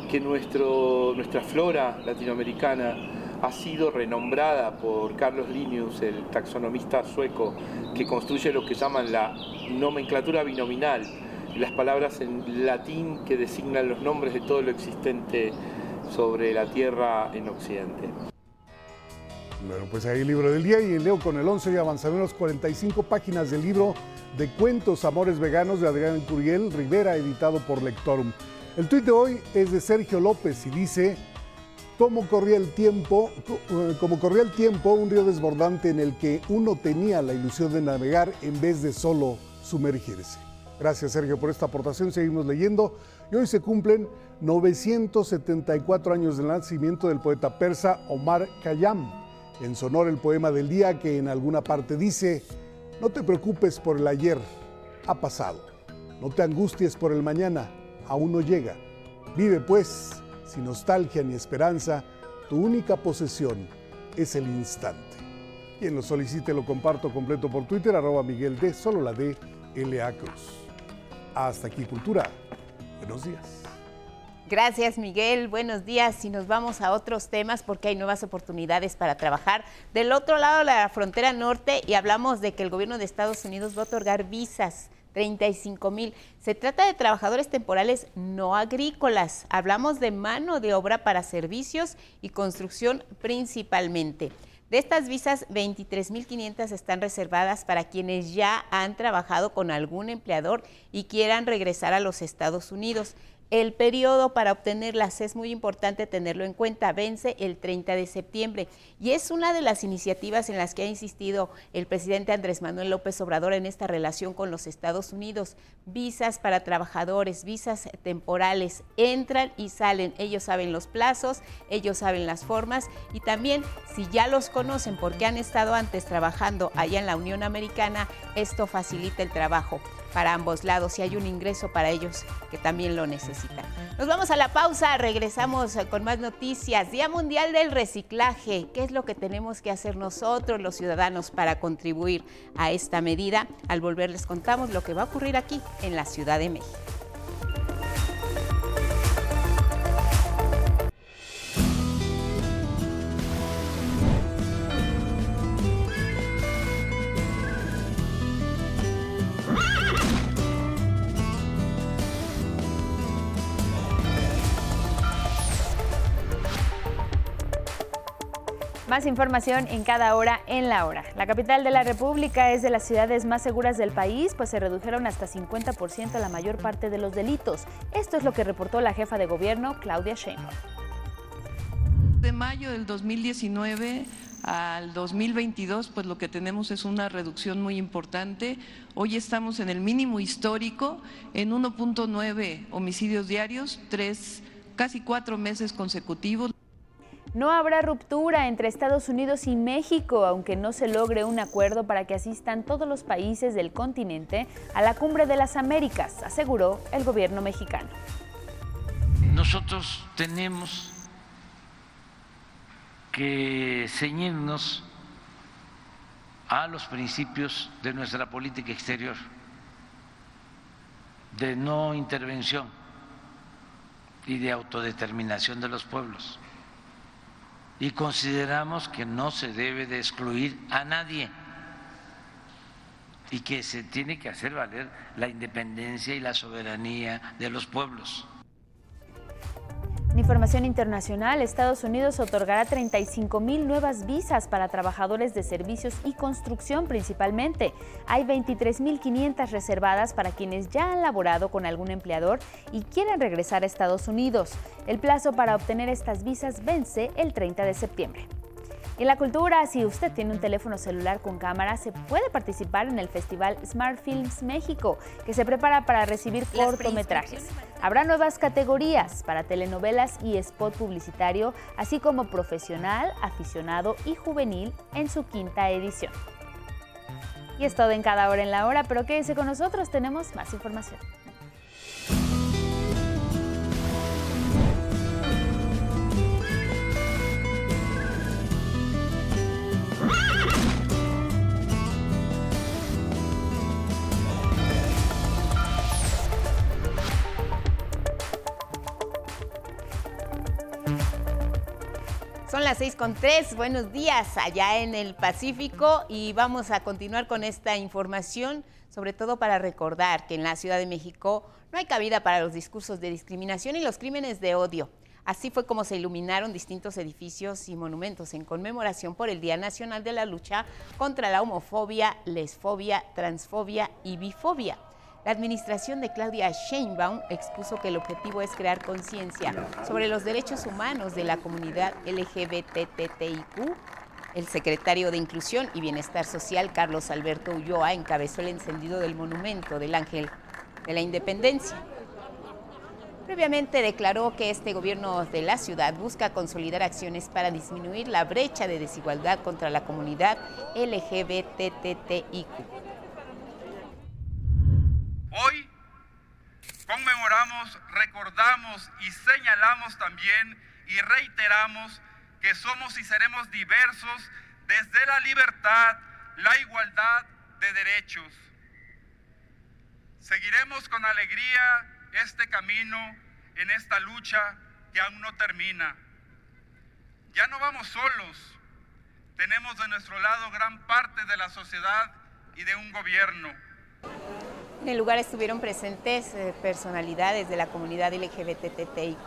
que nuestro, nuestra flora latinoamericana ha sido renombrada por Carlos Linnaeus, el taxonomista sueco, que construye lo que llaman la nomenclatura binominal, las palabras en latín que designan los nombres de todo lo existente sobre la Tierra en Occidente. Bueno, pues ahí el libro del día y leo con el 11 y avanzamos 45 páginas del libro de cuentos Amores Veganos de Adrián Curiel Rivera, editado por Lectorum. El tuit de hoy es de Sergio López y dice, cómo corría el tiempo, eh, como corría el tiempo, un río desbordante en el que uno tenía la ilusión de navegar en vez de solo sumergirse. Gracias Sergio por esta aportación, seguimos leyendo y hoy se cumplen 974 años del nacimiento del poeta persa Omar Khayyam en sonor el poema del día que en alguna parte dice, no te preocupes por el ayer, ha pasado. No te angusties por el mañana, aún no llega. Vive pues, sin nostalgia ni esperanza, tu única posesión es el instante. Quien lo solicite lo comparto completo por Twitter, arroba Miguel D, solo la D, L.A. Cruz. Hasta aquí, Cultura. Buenos días. Gracias, Miguel. Buenos días. Y nos vamos a otros temas porque hay nuevas oportunidades para trabajar del otro lado de la frontera norte y hablamos de que el gobierno de Estados Unidos va a otorgar visas. 35 mil. Se trata de trabajadores temporales no agrícolas. Hablamos de mano de obra para servicios y construcción principalmente. De estas visas, 23.500 están reservadas para quienes ya han trabajado con algún empleador y quieran regresar a los Estados Unidos. El periodo para obtenerlas es muy importante tenerlo en cuenta, vence el 30 de septiembre. Y es una de las iniciativas en las que ha insistido el presidente Andrés Manuel López Obrador en esta relación con los Estados Unidos. Visas para trabajadores, visas temporales, entran y salen, ellos saben los plazos, ellos saben las formas. Y también si ya los conocen porque han estado antes trabajando allá en la Unión Americana, esto facilita el trabajo para ambos lados y hay un ingreso para ellos que también lo necesitan. Nos vamos a la pausa, regresamos con más noticias. Día Mundial del Reciclaje. ¿Qué es lo que tenemos que hacer nosotros, los ciudadanos, para contribuir a esta medida? Al volver les contamos lo que va a ocurrir aquí en la Ciudad de México. Más información en cada hora en la hora. La capital de la República es de las ciudades más seguras del país, pues se redujeron hasta 50% la mayor parte de los delitos. Esto es lo que reportó la jefa de gobierno, Claudia Sheinbaum. De mayo del 2019 al 2022, pues lo que tenemos es una reducción muy importante. Hoy estamos en el mínimo histórico, en 1.9 homicidios diarios, tres, casi cuatro meses consecutivos. No habrá ruptura entre Estados Unidos y México, aunque no se logre un acuerdo para que asistan todos los países del continente a la Cumbre de las Américas, aseguró el gobierno mexicano. Nosotros tenemos que ceñirnos a los principios de nuestra política exterior, de no intervención y de autodeterminación de los pueblos y consideramos que no se debe de excluir a nadie y que se tiene que hacer valer la independencia y la soberanía de los pueblos. En información internacional, Estados Unidos otorgará 35 mil nuevas visas para trabajadores de servicios y construcción principalmente. Hay 23.500 reservadas para quienes ya han laborado con algún empleador y quieren regresar a Estados Unidos. El plazo para obtener estas visas vence el 30 de septiembre. En la cultura, si usted tiene un teléfono celular con cámara, se puede participar en el Festival Smart Films México, que se prepara para recibir cortometrajes. Habrá nuevas categorías para telenovelas y spot publicitario, así como profesional, aficionado y juvenil en su quinta edición. Y es todo en cada hora en la hora, pero quédese con nosotros, tenemos más información. Son las seis con tres. Buenos días allá en el Pacífico y vamos a continuar con esta información, sobre todo para recordar que en la Ciudad de México no hay cabida para los discursos de discriminación y los crímenes de odio. Así fue como se iluminaron distintos edificios y monumentos en conmemoración por el Día Nacional de la Lucha contra la homofobia, lesfobia, transfobia y bifobia. La administración de Claudia Sheinbaum expuso que el objetivo es crear conciencia sobre los derechos humanos de la comunidad LGBTTIQ. El secretario de Inclusión y Bienestar Social, Carlos Alberto Ulloa, encabezó el encendido del monumento del Ángel de la Independencia. Previamente declaró que este gobierno de la ciudad busca consolidar acciones para disminuir la brecha de desigualdad contra la comunidad LGBTTIQ. Hoy conmemoramos, recordamos y señalamos también y reiteramos que somos y seremos diversos desde la libertad, la igualdad de derechos. Seguiremos con alegría este camino en esta lucha que aún no termina. Ya no vamos solos, tenemos de nuestro lado gran parte de la sociedad y de un gobierno en el lugar estuvieron presentes eh, personalidades de la comunidad LGBTTIQ+,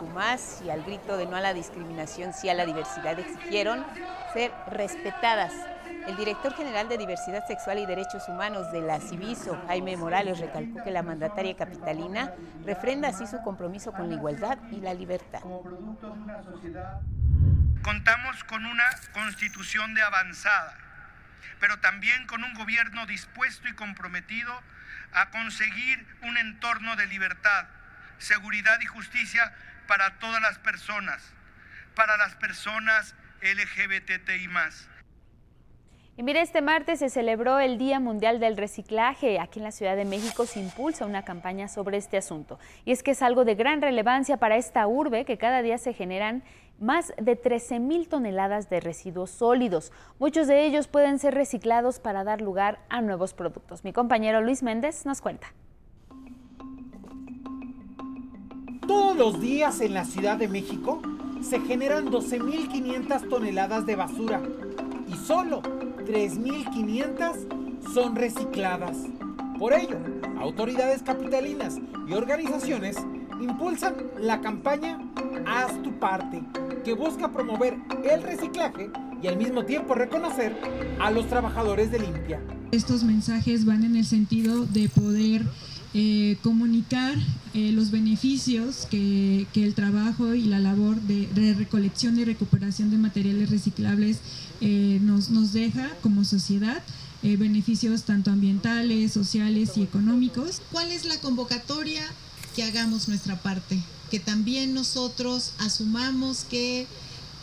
y al grito de no a la discriminación, sí a la diversidad, exigieron ser respetadas. El director general de Diversidad Sexual y Derechos Humanos de la Civiso, Jaime Morales, recalcó que la mandataria capitalina refrenda así su compromiso con la igualdad y la libertad. Contamos con una constitución de avanzada, pero también con un gobierno dispuesto y comprometido a conseguir un entorno de libertad, seguridad y justicia para todas las personas, para las personas LGBTI y mire, este martes se celebró el Día Mundial del Reciclaje. Aquí en la Ciudad de México se impulsa una campaña sobre este asunto. Y es que es algo de gran relevancia para esta urbe que cada día se generan más de 13 mil toneladas de residuos sólidos. Muchos de ellos pueden ser reciclados para dar lugar a nuevos productos. Mi compañero Luis Méndez nos cuenta. Todos los días en la Ciudad de México se generan 12.500 toneladas de basura y solo 3.500 son recicladas. Por ello, autoridades capitalinas y organizaciones impulsan la campaña Haz tu parte, que busca promover el reciclaje y al mismo tiempo reconocer a los trabajadores de limpia. Estos mensajes van en el sentido de poder eh, comunicar eh, los beneficios que, el trabajo y la labor de, recolección y recuperación de materiales reciclables eh, nos, nos deja como sociedad. beneficios tanto ambientales, sociales y económicos. ¿Cuál es la convocatoria? Que hagamos nuestra parte, que también nosotros asumamos que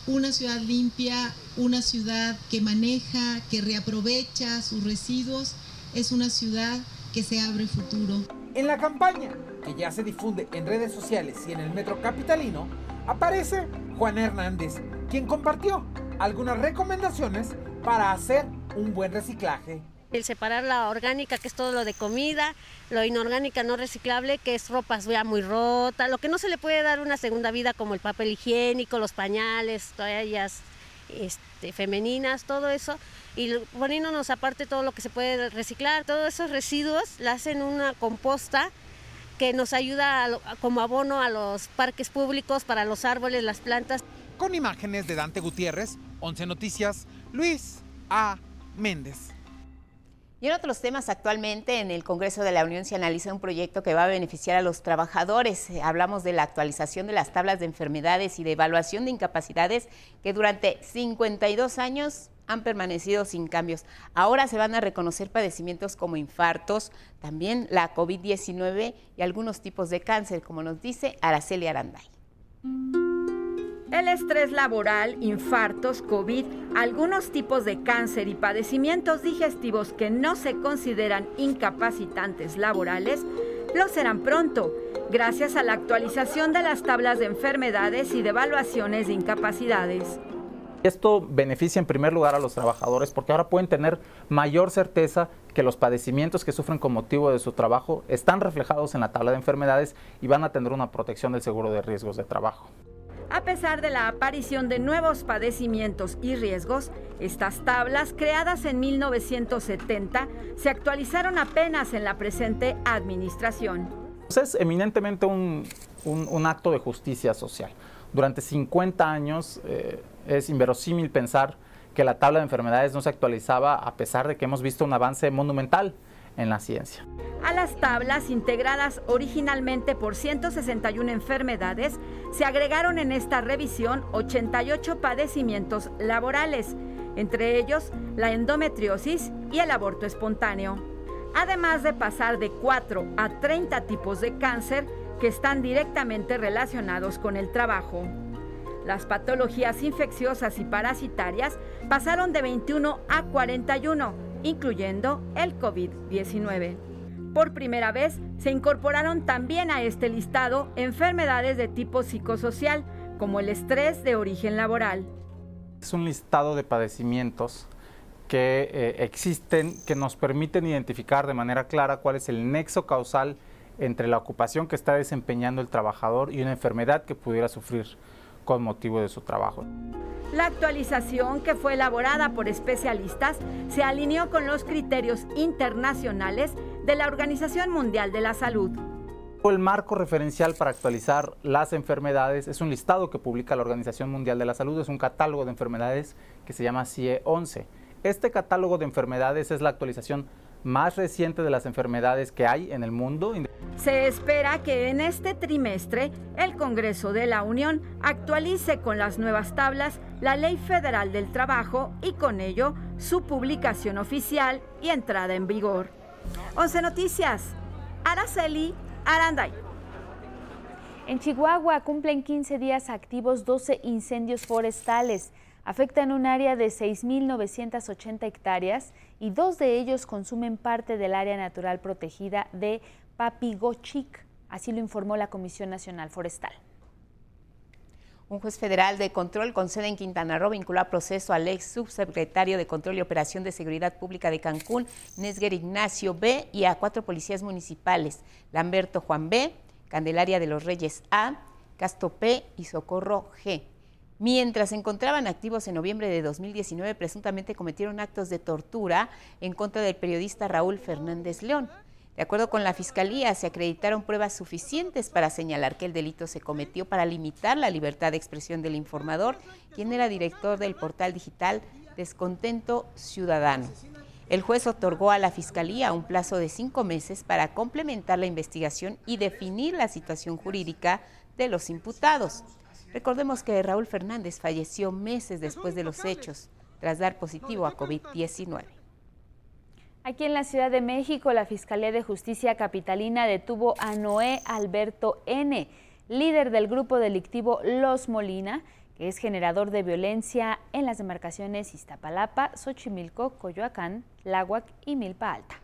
una ciudad limpia, una ciudad que maneja, que reaprovecha sus residuos, es una ciudad que se abre futuro. En la campaña, que ya se difunde en redes sociales y en el metro capitalino, aparece Juan Hernández, quien compartió algunas recomendaciones para hacer un buen reciclaje. El separar la orgánica, que es todo lo de comida, lo inorgánica no reciclable, que es ropa ya muy rota, lo que no se le puede dar una segunda vida como el papel higiénico, los pañales, toallas este, femeninas, todo eso, y poniéndonos aparte todo lo que se puede reciclar, todos esos residuos la hacen una composta que nos ayuda como abono a los parques públicos, para los árboles, las plantas. Con imágenes de Dante Gutiérrez, 11 Noticias, Luis A. Méndez. Y en otros temas, actualmente en el Congreso de la Unión se analiza un proyecto que va a beneficiar a los trabajadores. Hablamos de la actualización de las tablas de enfermedades y de evaluación de incapacidades que durante 52 años han permanecido sin cambios. Ahora se van a reconocer padecimientos como infartos, también la COVID-19 y algunos tipos de cáncer, como nos dice Araceli Aranday. El estrés laboral, infartos, COVID, algunos tipos de cáncer y padecimientos digestivos que no se consideran incapacitantes laborales lo serán pronto, gracias a la actualización de las tablas de enfermedades y de evaluaciones de incapacidades. Esto beneficia en primer lugar a los trabajadores porque ahora pueden tener mayor certeza que los padecimientos que sufren con motivo de su trabajo están reflejados en la tabla de enfermedades y van a tener una protección del seguro de riesgos de trabajo. A pesar de la aparición de nuevos padecimientos y riesgos, estas tablas, creadas en 1970, se actualizaron apenas en la presente administración. Es eminentemente un, acto de justicia social. Durante 50 años eh, es inverosímil pensar que la tabla de enfermedades no se actualizaba a pesar de que hemos visto un avance monumental en la ciencia. A las tablas integradas originalmente por 161 enfermedades, se agregaron en esta revisión 88 padecimientos laborales, entre ellos la endometriosis y el aborto espontáneo. Además de pasar de 4 a 30 tipos de cáncer que están directamente relacionados con el trabajo. Las patologías infecciosas y parasitarias pasaron de 21 a 41, incluyendo el COVID-19. Por primera vez se incorporaron también a este listado enfermedades de tipo psicosocial, como el estrés de origen laboral. Es un listado de padecimientos que eh, existen, que nos permiten identificar de manera clara cuál es el nexo causal entre la ocupación que está desempeñando el trabajador y una enfermedad que pudiera sufrir con motivo de su trabajo. La actualización, que fue elaborada por especialistas, se alineó con los criterios internacionales de la Organización Mundial de la Salud. El marco referencial para actualizar las enfermedades es un listado que publica la Organización Mundial de la Salud, es un catálogo de enfermedades que se llama CIE 11. Este catálogo de enfermedades es la actualización más reciente de las enfermedades que hay en el mundo. Se espera que en este trimestre el Congreso de la Unión actualice con las nuevas tablas la Ley Federal del Trabajo y con ello su publicación oficial y entrada en vigor. 11 Noticias, Araceli Aranday. En Chihuahua cumplen 15 días activos 12 incendios forestales afectan un área de 6.980 hectáreas y dos de ellos consumen parte del área natural protegida de Papigochic, así lo informó la Comisión Nacional Forestal. Un juez federal de control con sede en Quintana Roo vinculó a proceso al ex subsecretario de Control y Operación de Seguridad Pública de Cancún, Nesger Ignacio B., y a cuatro policías municipales, Lamberto Juan B., Candelaria de los Reyes A., Casto P. y Socorro G mientras se encontraban activos en noviembre de 2019, presuntamente cometieron actos de tortura en contra del periodista Raúl Fernández León. De acuerdo con la Fiscalía, se acreditaron pruebas suficientes para señalar que el delito se cometió para limitar la libertad de expresión del informador, quien era director del portal digital Descontento Ciudadano. El juez otorgó a la Fiscalía un plazo de cinco meses para complementar la investigación y definir la situación jurídica de los imputados. Recordemos que Raúl Fernández falleció meses después de los hechos, tras dar positivo a COVID-19. Aquí en la Ciudad de México, la Fiscalía de Justicia Capitalina detuvo a Noé Alberto N., líder del grupo delictivo Los Molina, que es generador de violencia en las demarcaciones Iztapalapa, Xochimilco, Coyoacán, Láhuac y Milpa Alta.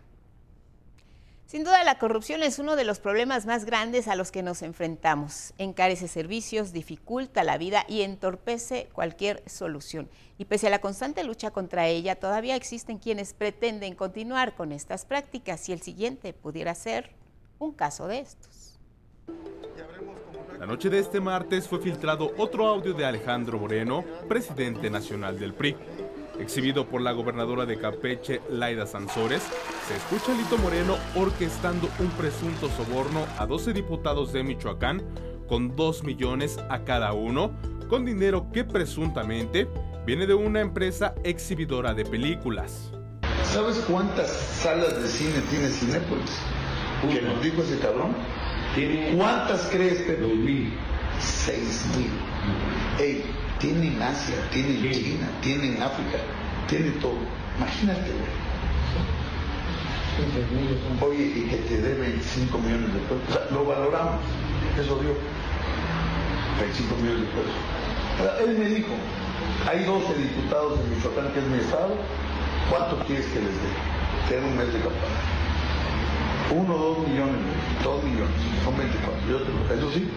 Sin duda la corrupción es uno de los problemas más grandes a los que nos enfrentamos. Encarece servicios, dificulta la vida y entorpece cualquier solución. Y pese a la constante lucha contra ella, todavía existen quienes pretenden continuar con estas prácticas y el siguiente pudiera ser un caso de estos. La noche de este martes fue filtrado otro audio de Alejandro Moreno, presidente nacional del PRI exhibido por la gobernadora de Campeche, Laida Sansores, se escucha a Lito Moreno orquestando un presunto soborno a 12 diputados de Michoacán con 2 millones a cada uno, con dinero que presuntamente viene de una empresa exhibidora de películas. ¿Sabes cuántas salas de cine tiene Cinépolis? Que nos dijo ese cabrón. ¿Cuántas crees, Pedro? mil. Seis mil. Ey, tienen Asia, tienen China, tienen África, tienen todo. Imagínate, güey. Oye, y que te dé 25 millones de pesos. O sea, lo valoramos. Eso dio. 25 millones de pesos. él me dijo, hay 12 diputados en Michoacán, que es mi estado, ¿cuánto quieres que les dé? Ten un mes de campaña. Uno, dos millones, dos millones, son 24. Yo te lo, eso sí,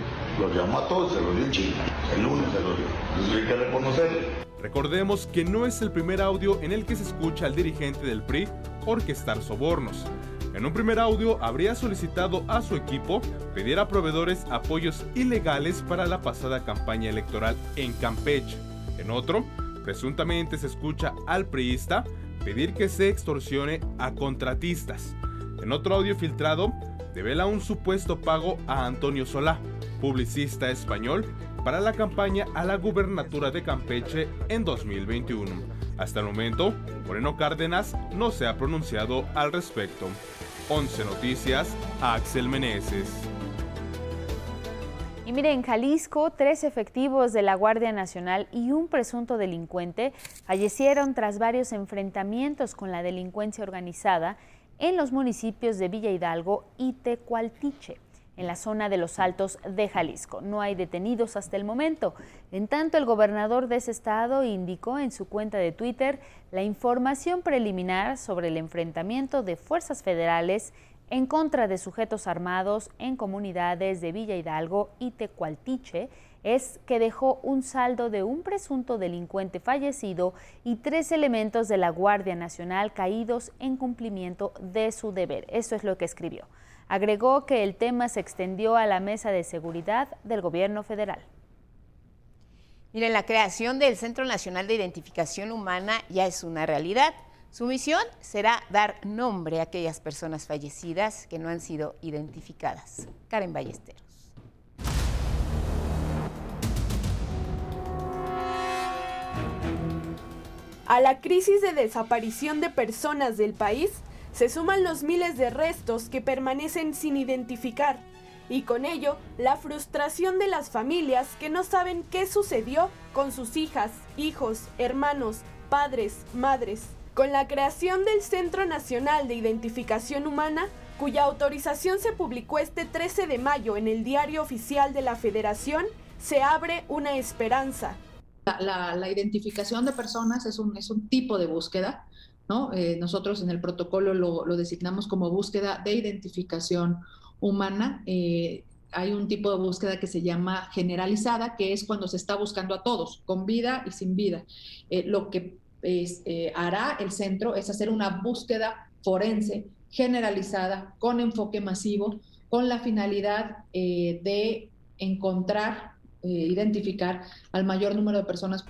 llamó a todos, se dio China. El lunes se dio. Recordemos que no es el primer audio en el que se escucha al dirigente del PRI orquestar sobornos. En un primer audio habría solicitado a su equipo pedir a proveedores apoyos ilegales para la pasada campaña electoral en Campeche. En otro, presuntamente se escucha al priista pedir que se extorsione a contratistas. En otro audio filtrado, devela un supuesto pago a Antonio Solá, publicista español, para la campaña a la gubernatura de Campeche en 2021. Hasta el momento, Moreno Cárdenas no se ha pronunciado al respecto. 11 Noticias, Axel Meneses. Y mire, en Jalisco, tres efectivos de la Guardia Nacional y un presunto delincuente fallecieron tras varios enfrentamientos con la delincuencia organizada en los municipios de Villa Hidalgo y Tecualtiche en la zona de los Altos de Jalisco. No hay detenidos hasta el momento. En tanto, el gobernador de ese estado indicó en su cuenta de Twitter la información preliminar sobre el enfrentamiento de fuerzas federales en contra de sujetos armados en comunidades de Villa Hidalgo y Tecualtiche es que dejó un saldo de un presunto delincuente fallecido y tres elementos de la Guardia Nacional caídos en cumplimiento de su deber. Eso es lo que escribió. Agregó que el tema se extendió a la mesa de seguridad del gobierno federal. Miren, la creación del Centro Nacional de Identificación Humana ya es una realidad. Su misión será dar nombre a aquellas personas fallecidas que no han sido identificadas. Karen Ballesteros. A la crisis de desaparición de personas del país se suman los miles de restos que permanecen sin identificar y con ello la frustración de las familias que no saben qué sucedió con sus hijas, hijos, hermanos, padres, madres. Con la creación del Centro Nacional de Identificación Humana, cuya autorización se publicó este 13 de mayo en el Diario Oficial de la Federación, se abre una esperanza. La, identificación de personas es un, es un tipo de búsqueda eh, nosotros en el protocolo lo, designamos como búsqueda de identificación humana. Eh, hay un tipo de búsqueda que se llama generalizada, que es cuando se está buscando a todos, con vida y sin vida. Eh, lo que hará el centro es hacer una búsqueda forense generalizada, con enfoque masivo, con la finalidad de encontrar, identificar al mayor número de personas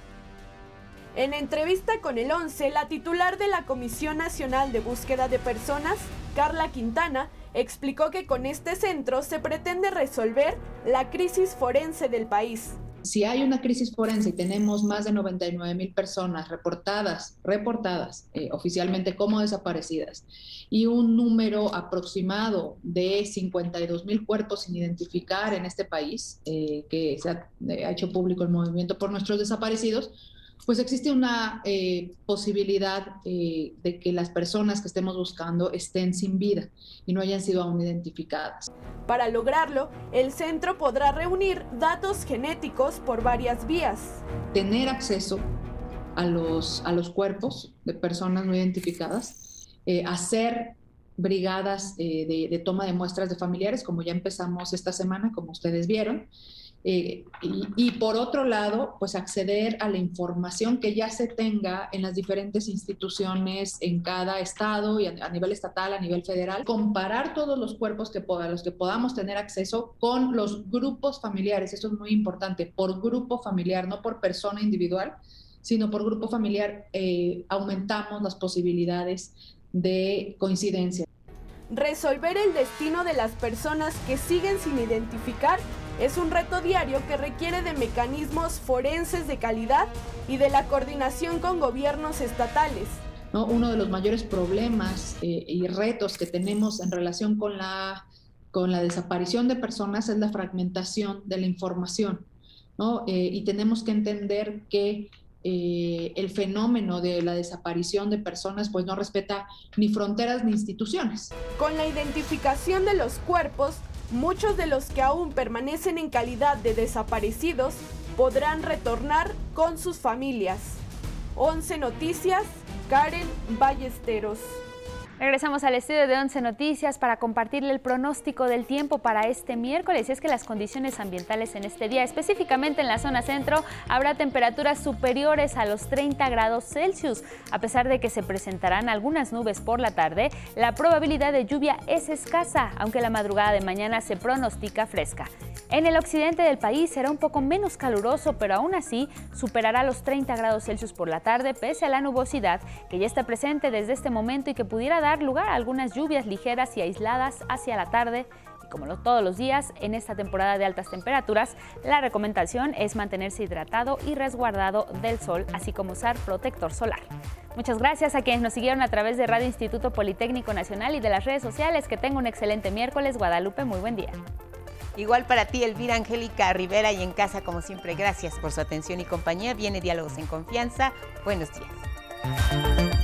En entrevista con el 11, la titular de la Comisión Nacional de Búsqueda de Personas, Carla Quintana, explicó que con este centro se pretende resolver la crisis forense del país. Si hay una crisis forense y tenemos más de 99 mil personas reportadas, reportadas eh, oficialmente como desaparecidas y un número aproximado de 52 mil cuerpos sin identificar en este país, eh, que se eh, ha hecho público el movimiento por nuestros desaparecidos, pues existe una eh, posibilidad eh, de que las personas que estemos buscando estén sin vida y no hayan sido aún identificadas. Para lograrlo, el centro podrá reunir datos genéticos por varias vías. Tener acceso a los, a los cuerpos de personas no identificadas, eh, hacer brigadas de, de toma de muestras de familiares, como ya empezamos esta semana, como ustedes vieron, eh, y, por otro lado, pues acceder a la información que ya se tenga en las diferentes instituciones en cada estado y a, nivel estatal, a nivel federal, comparar todos los cuerpos que a los que podamos tener acceso con los grupos familiares. Eso es muy importante, por grupo familiar, no por persona individual, sino por grupo familiar, eh, aumentamos las posibilidades de coincidencia. Resolver el destino de las personas que siguen sin identificar es un reto diario que requiere de mecanismos forenses de calidad y de la coordinación con gobiernos estatales. ¿no? Uno de los mayores problemas eh, y retos que tenemos en relación con la, con la desaparición de personas es la fragmentación de la información. ¿no? Eh, y tenemos que entender que eh, el fenómeno de la desaparición de personas pues no respeta ni fronteras ni instituciones. Con la identificación de los cuerpos, muchos de los que aún permanecen en calidad de desaparecidos podrán retornar con sus familias. 11 Noticias, Karen Ballesteros. Regresamos al estudio de Once Noticias para compartirle el pronóstico del tiempo para este miércoles. Y es que las condiciones ambientales en este día, específicamente en la zona centro, habrá temperaturas superiores a los 30 grados Celsius. A pesar de que se presentarán algunas nubes por la tarde, la probabilidad de lluvia es escasa, aunque la madrugada de mañana se pronostica fresca. En el occidente del país será un poco menos caluroso, pero aún así superará los 30 grados Celsius por la tarde, pese a la nubosidad que ya está presente desde este momento y que pudiera dar lugar a algunas lluvias ligeras y aisladas hacia la tarde. Y como todos los días, en esta temporada de altas temperaturas, la recomendación es mantenerse hidratado y resguardado del sol, así como usar protector solar. Muchas gracias a quienes nos siguieron a través de Radio Instituto Politécnico Nacional y de las redes sociales. Que tenga un excelente miércoles. Guadalupe, muy buen día. Igual para ti, Elvira Angélica Rivera, y en casa, como siempre, gracias por su atención y compañía. Viene Diálogos en Confianza. Buenos días.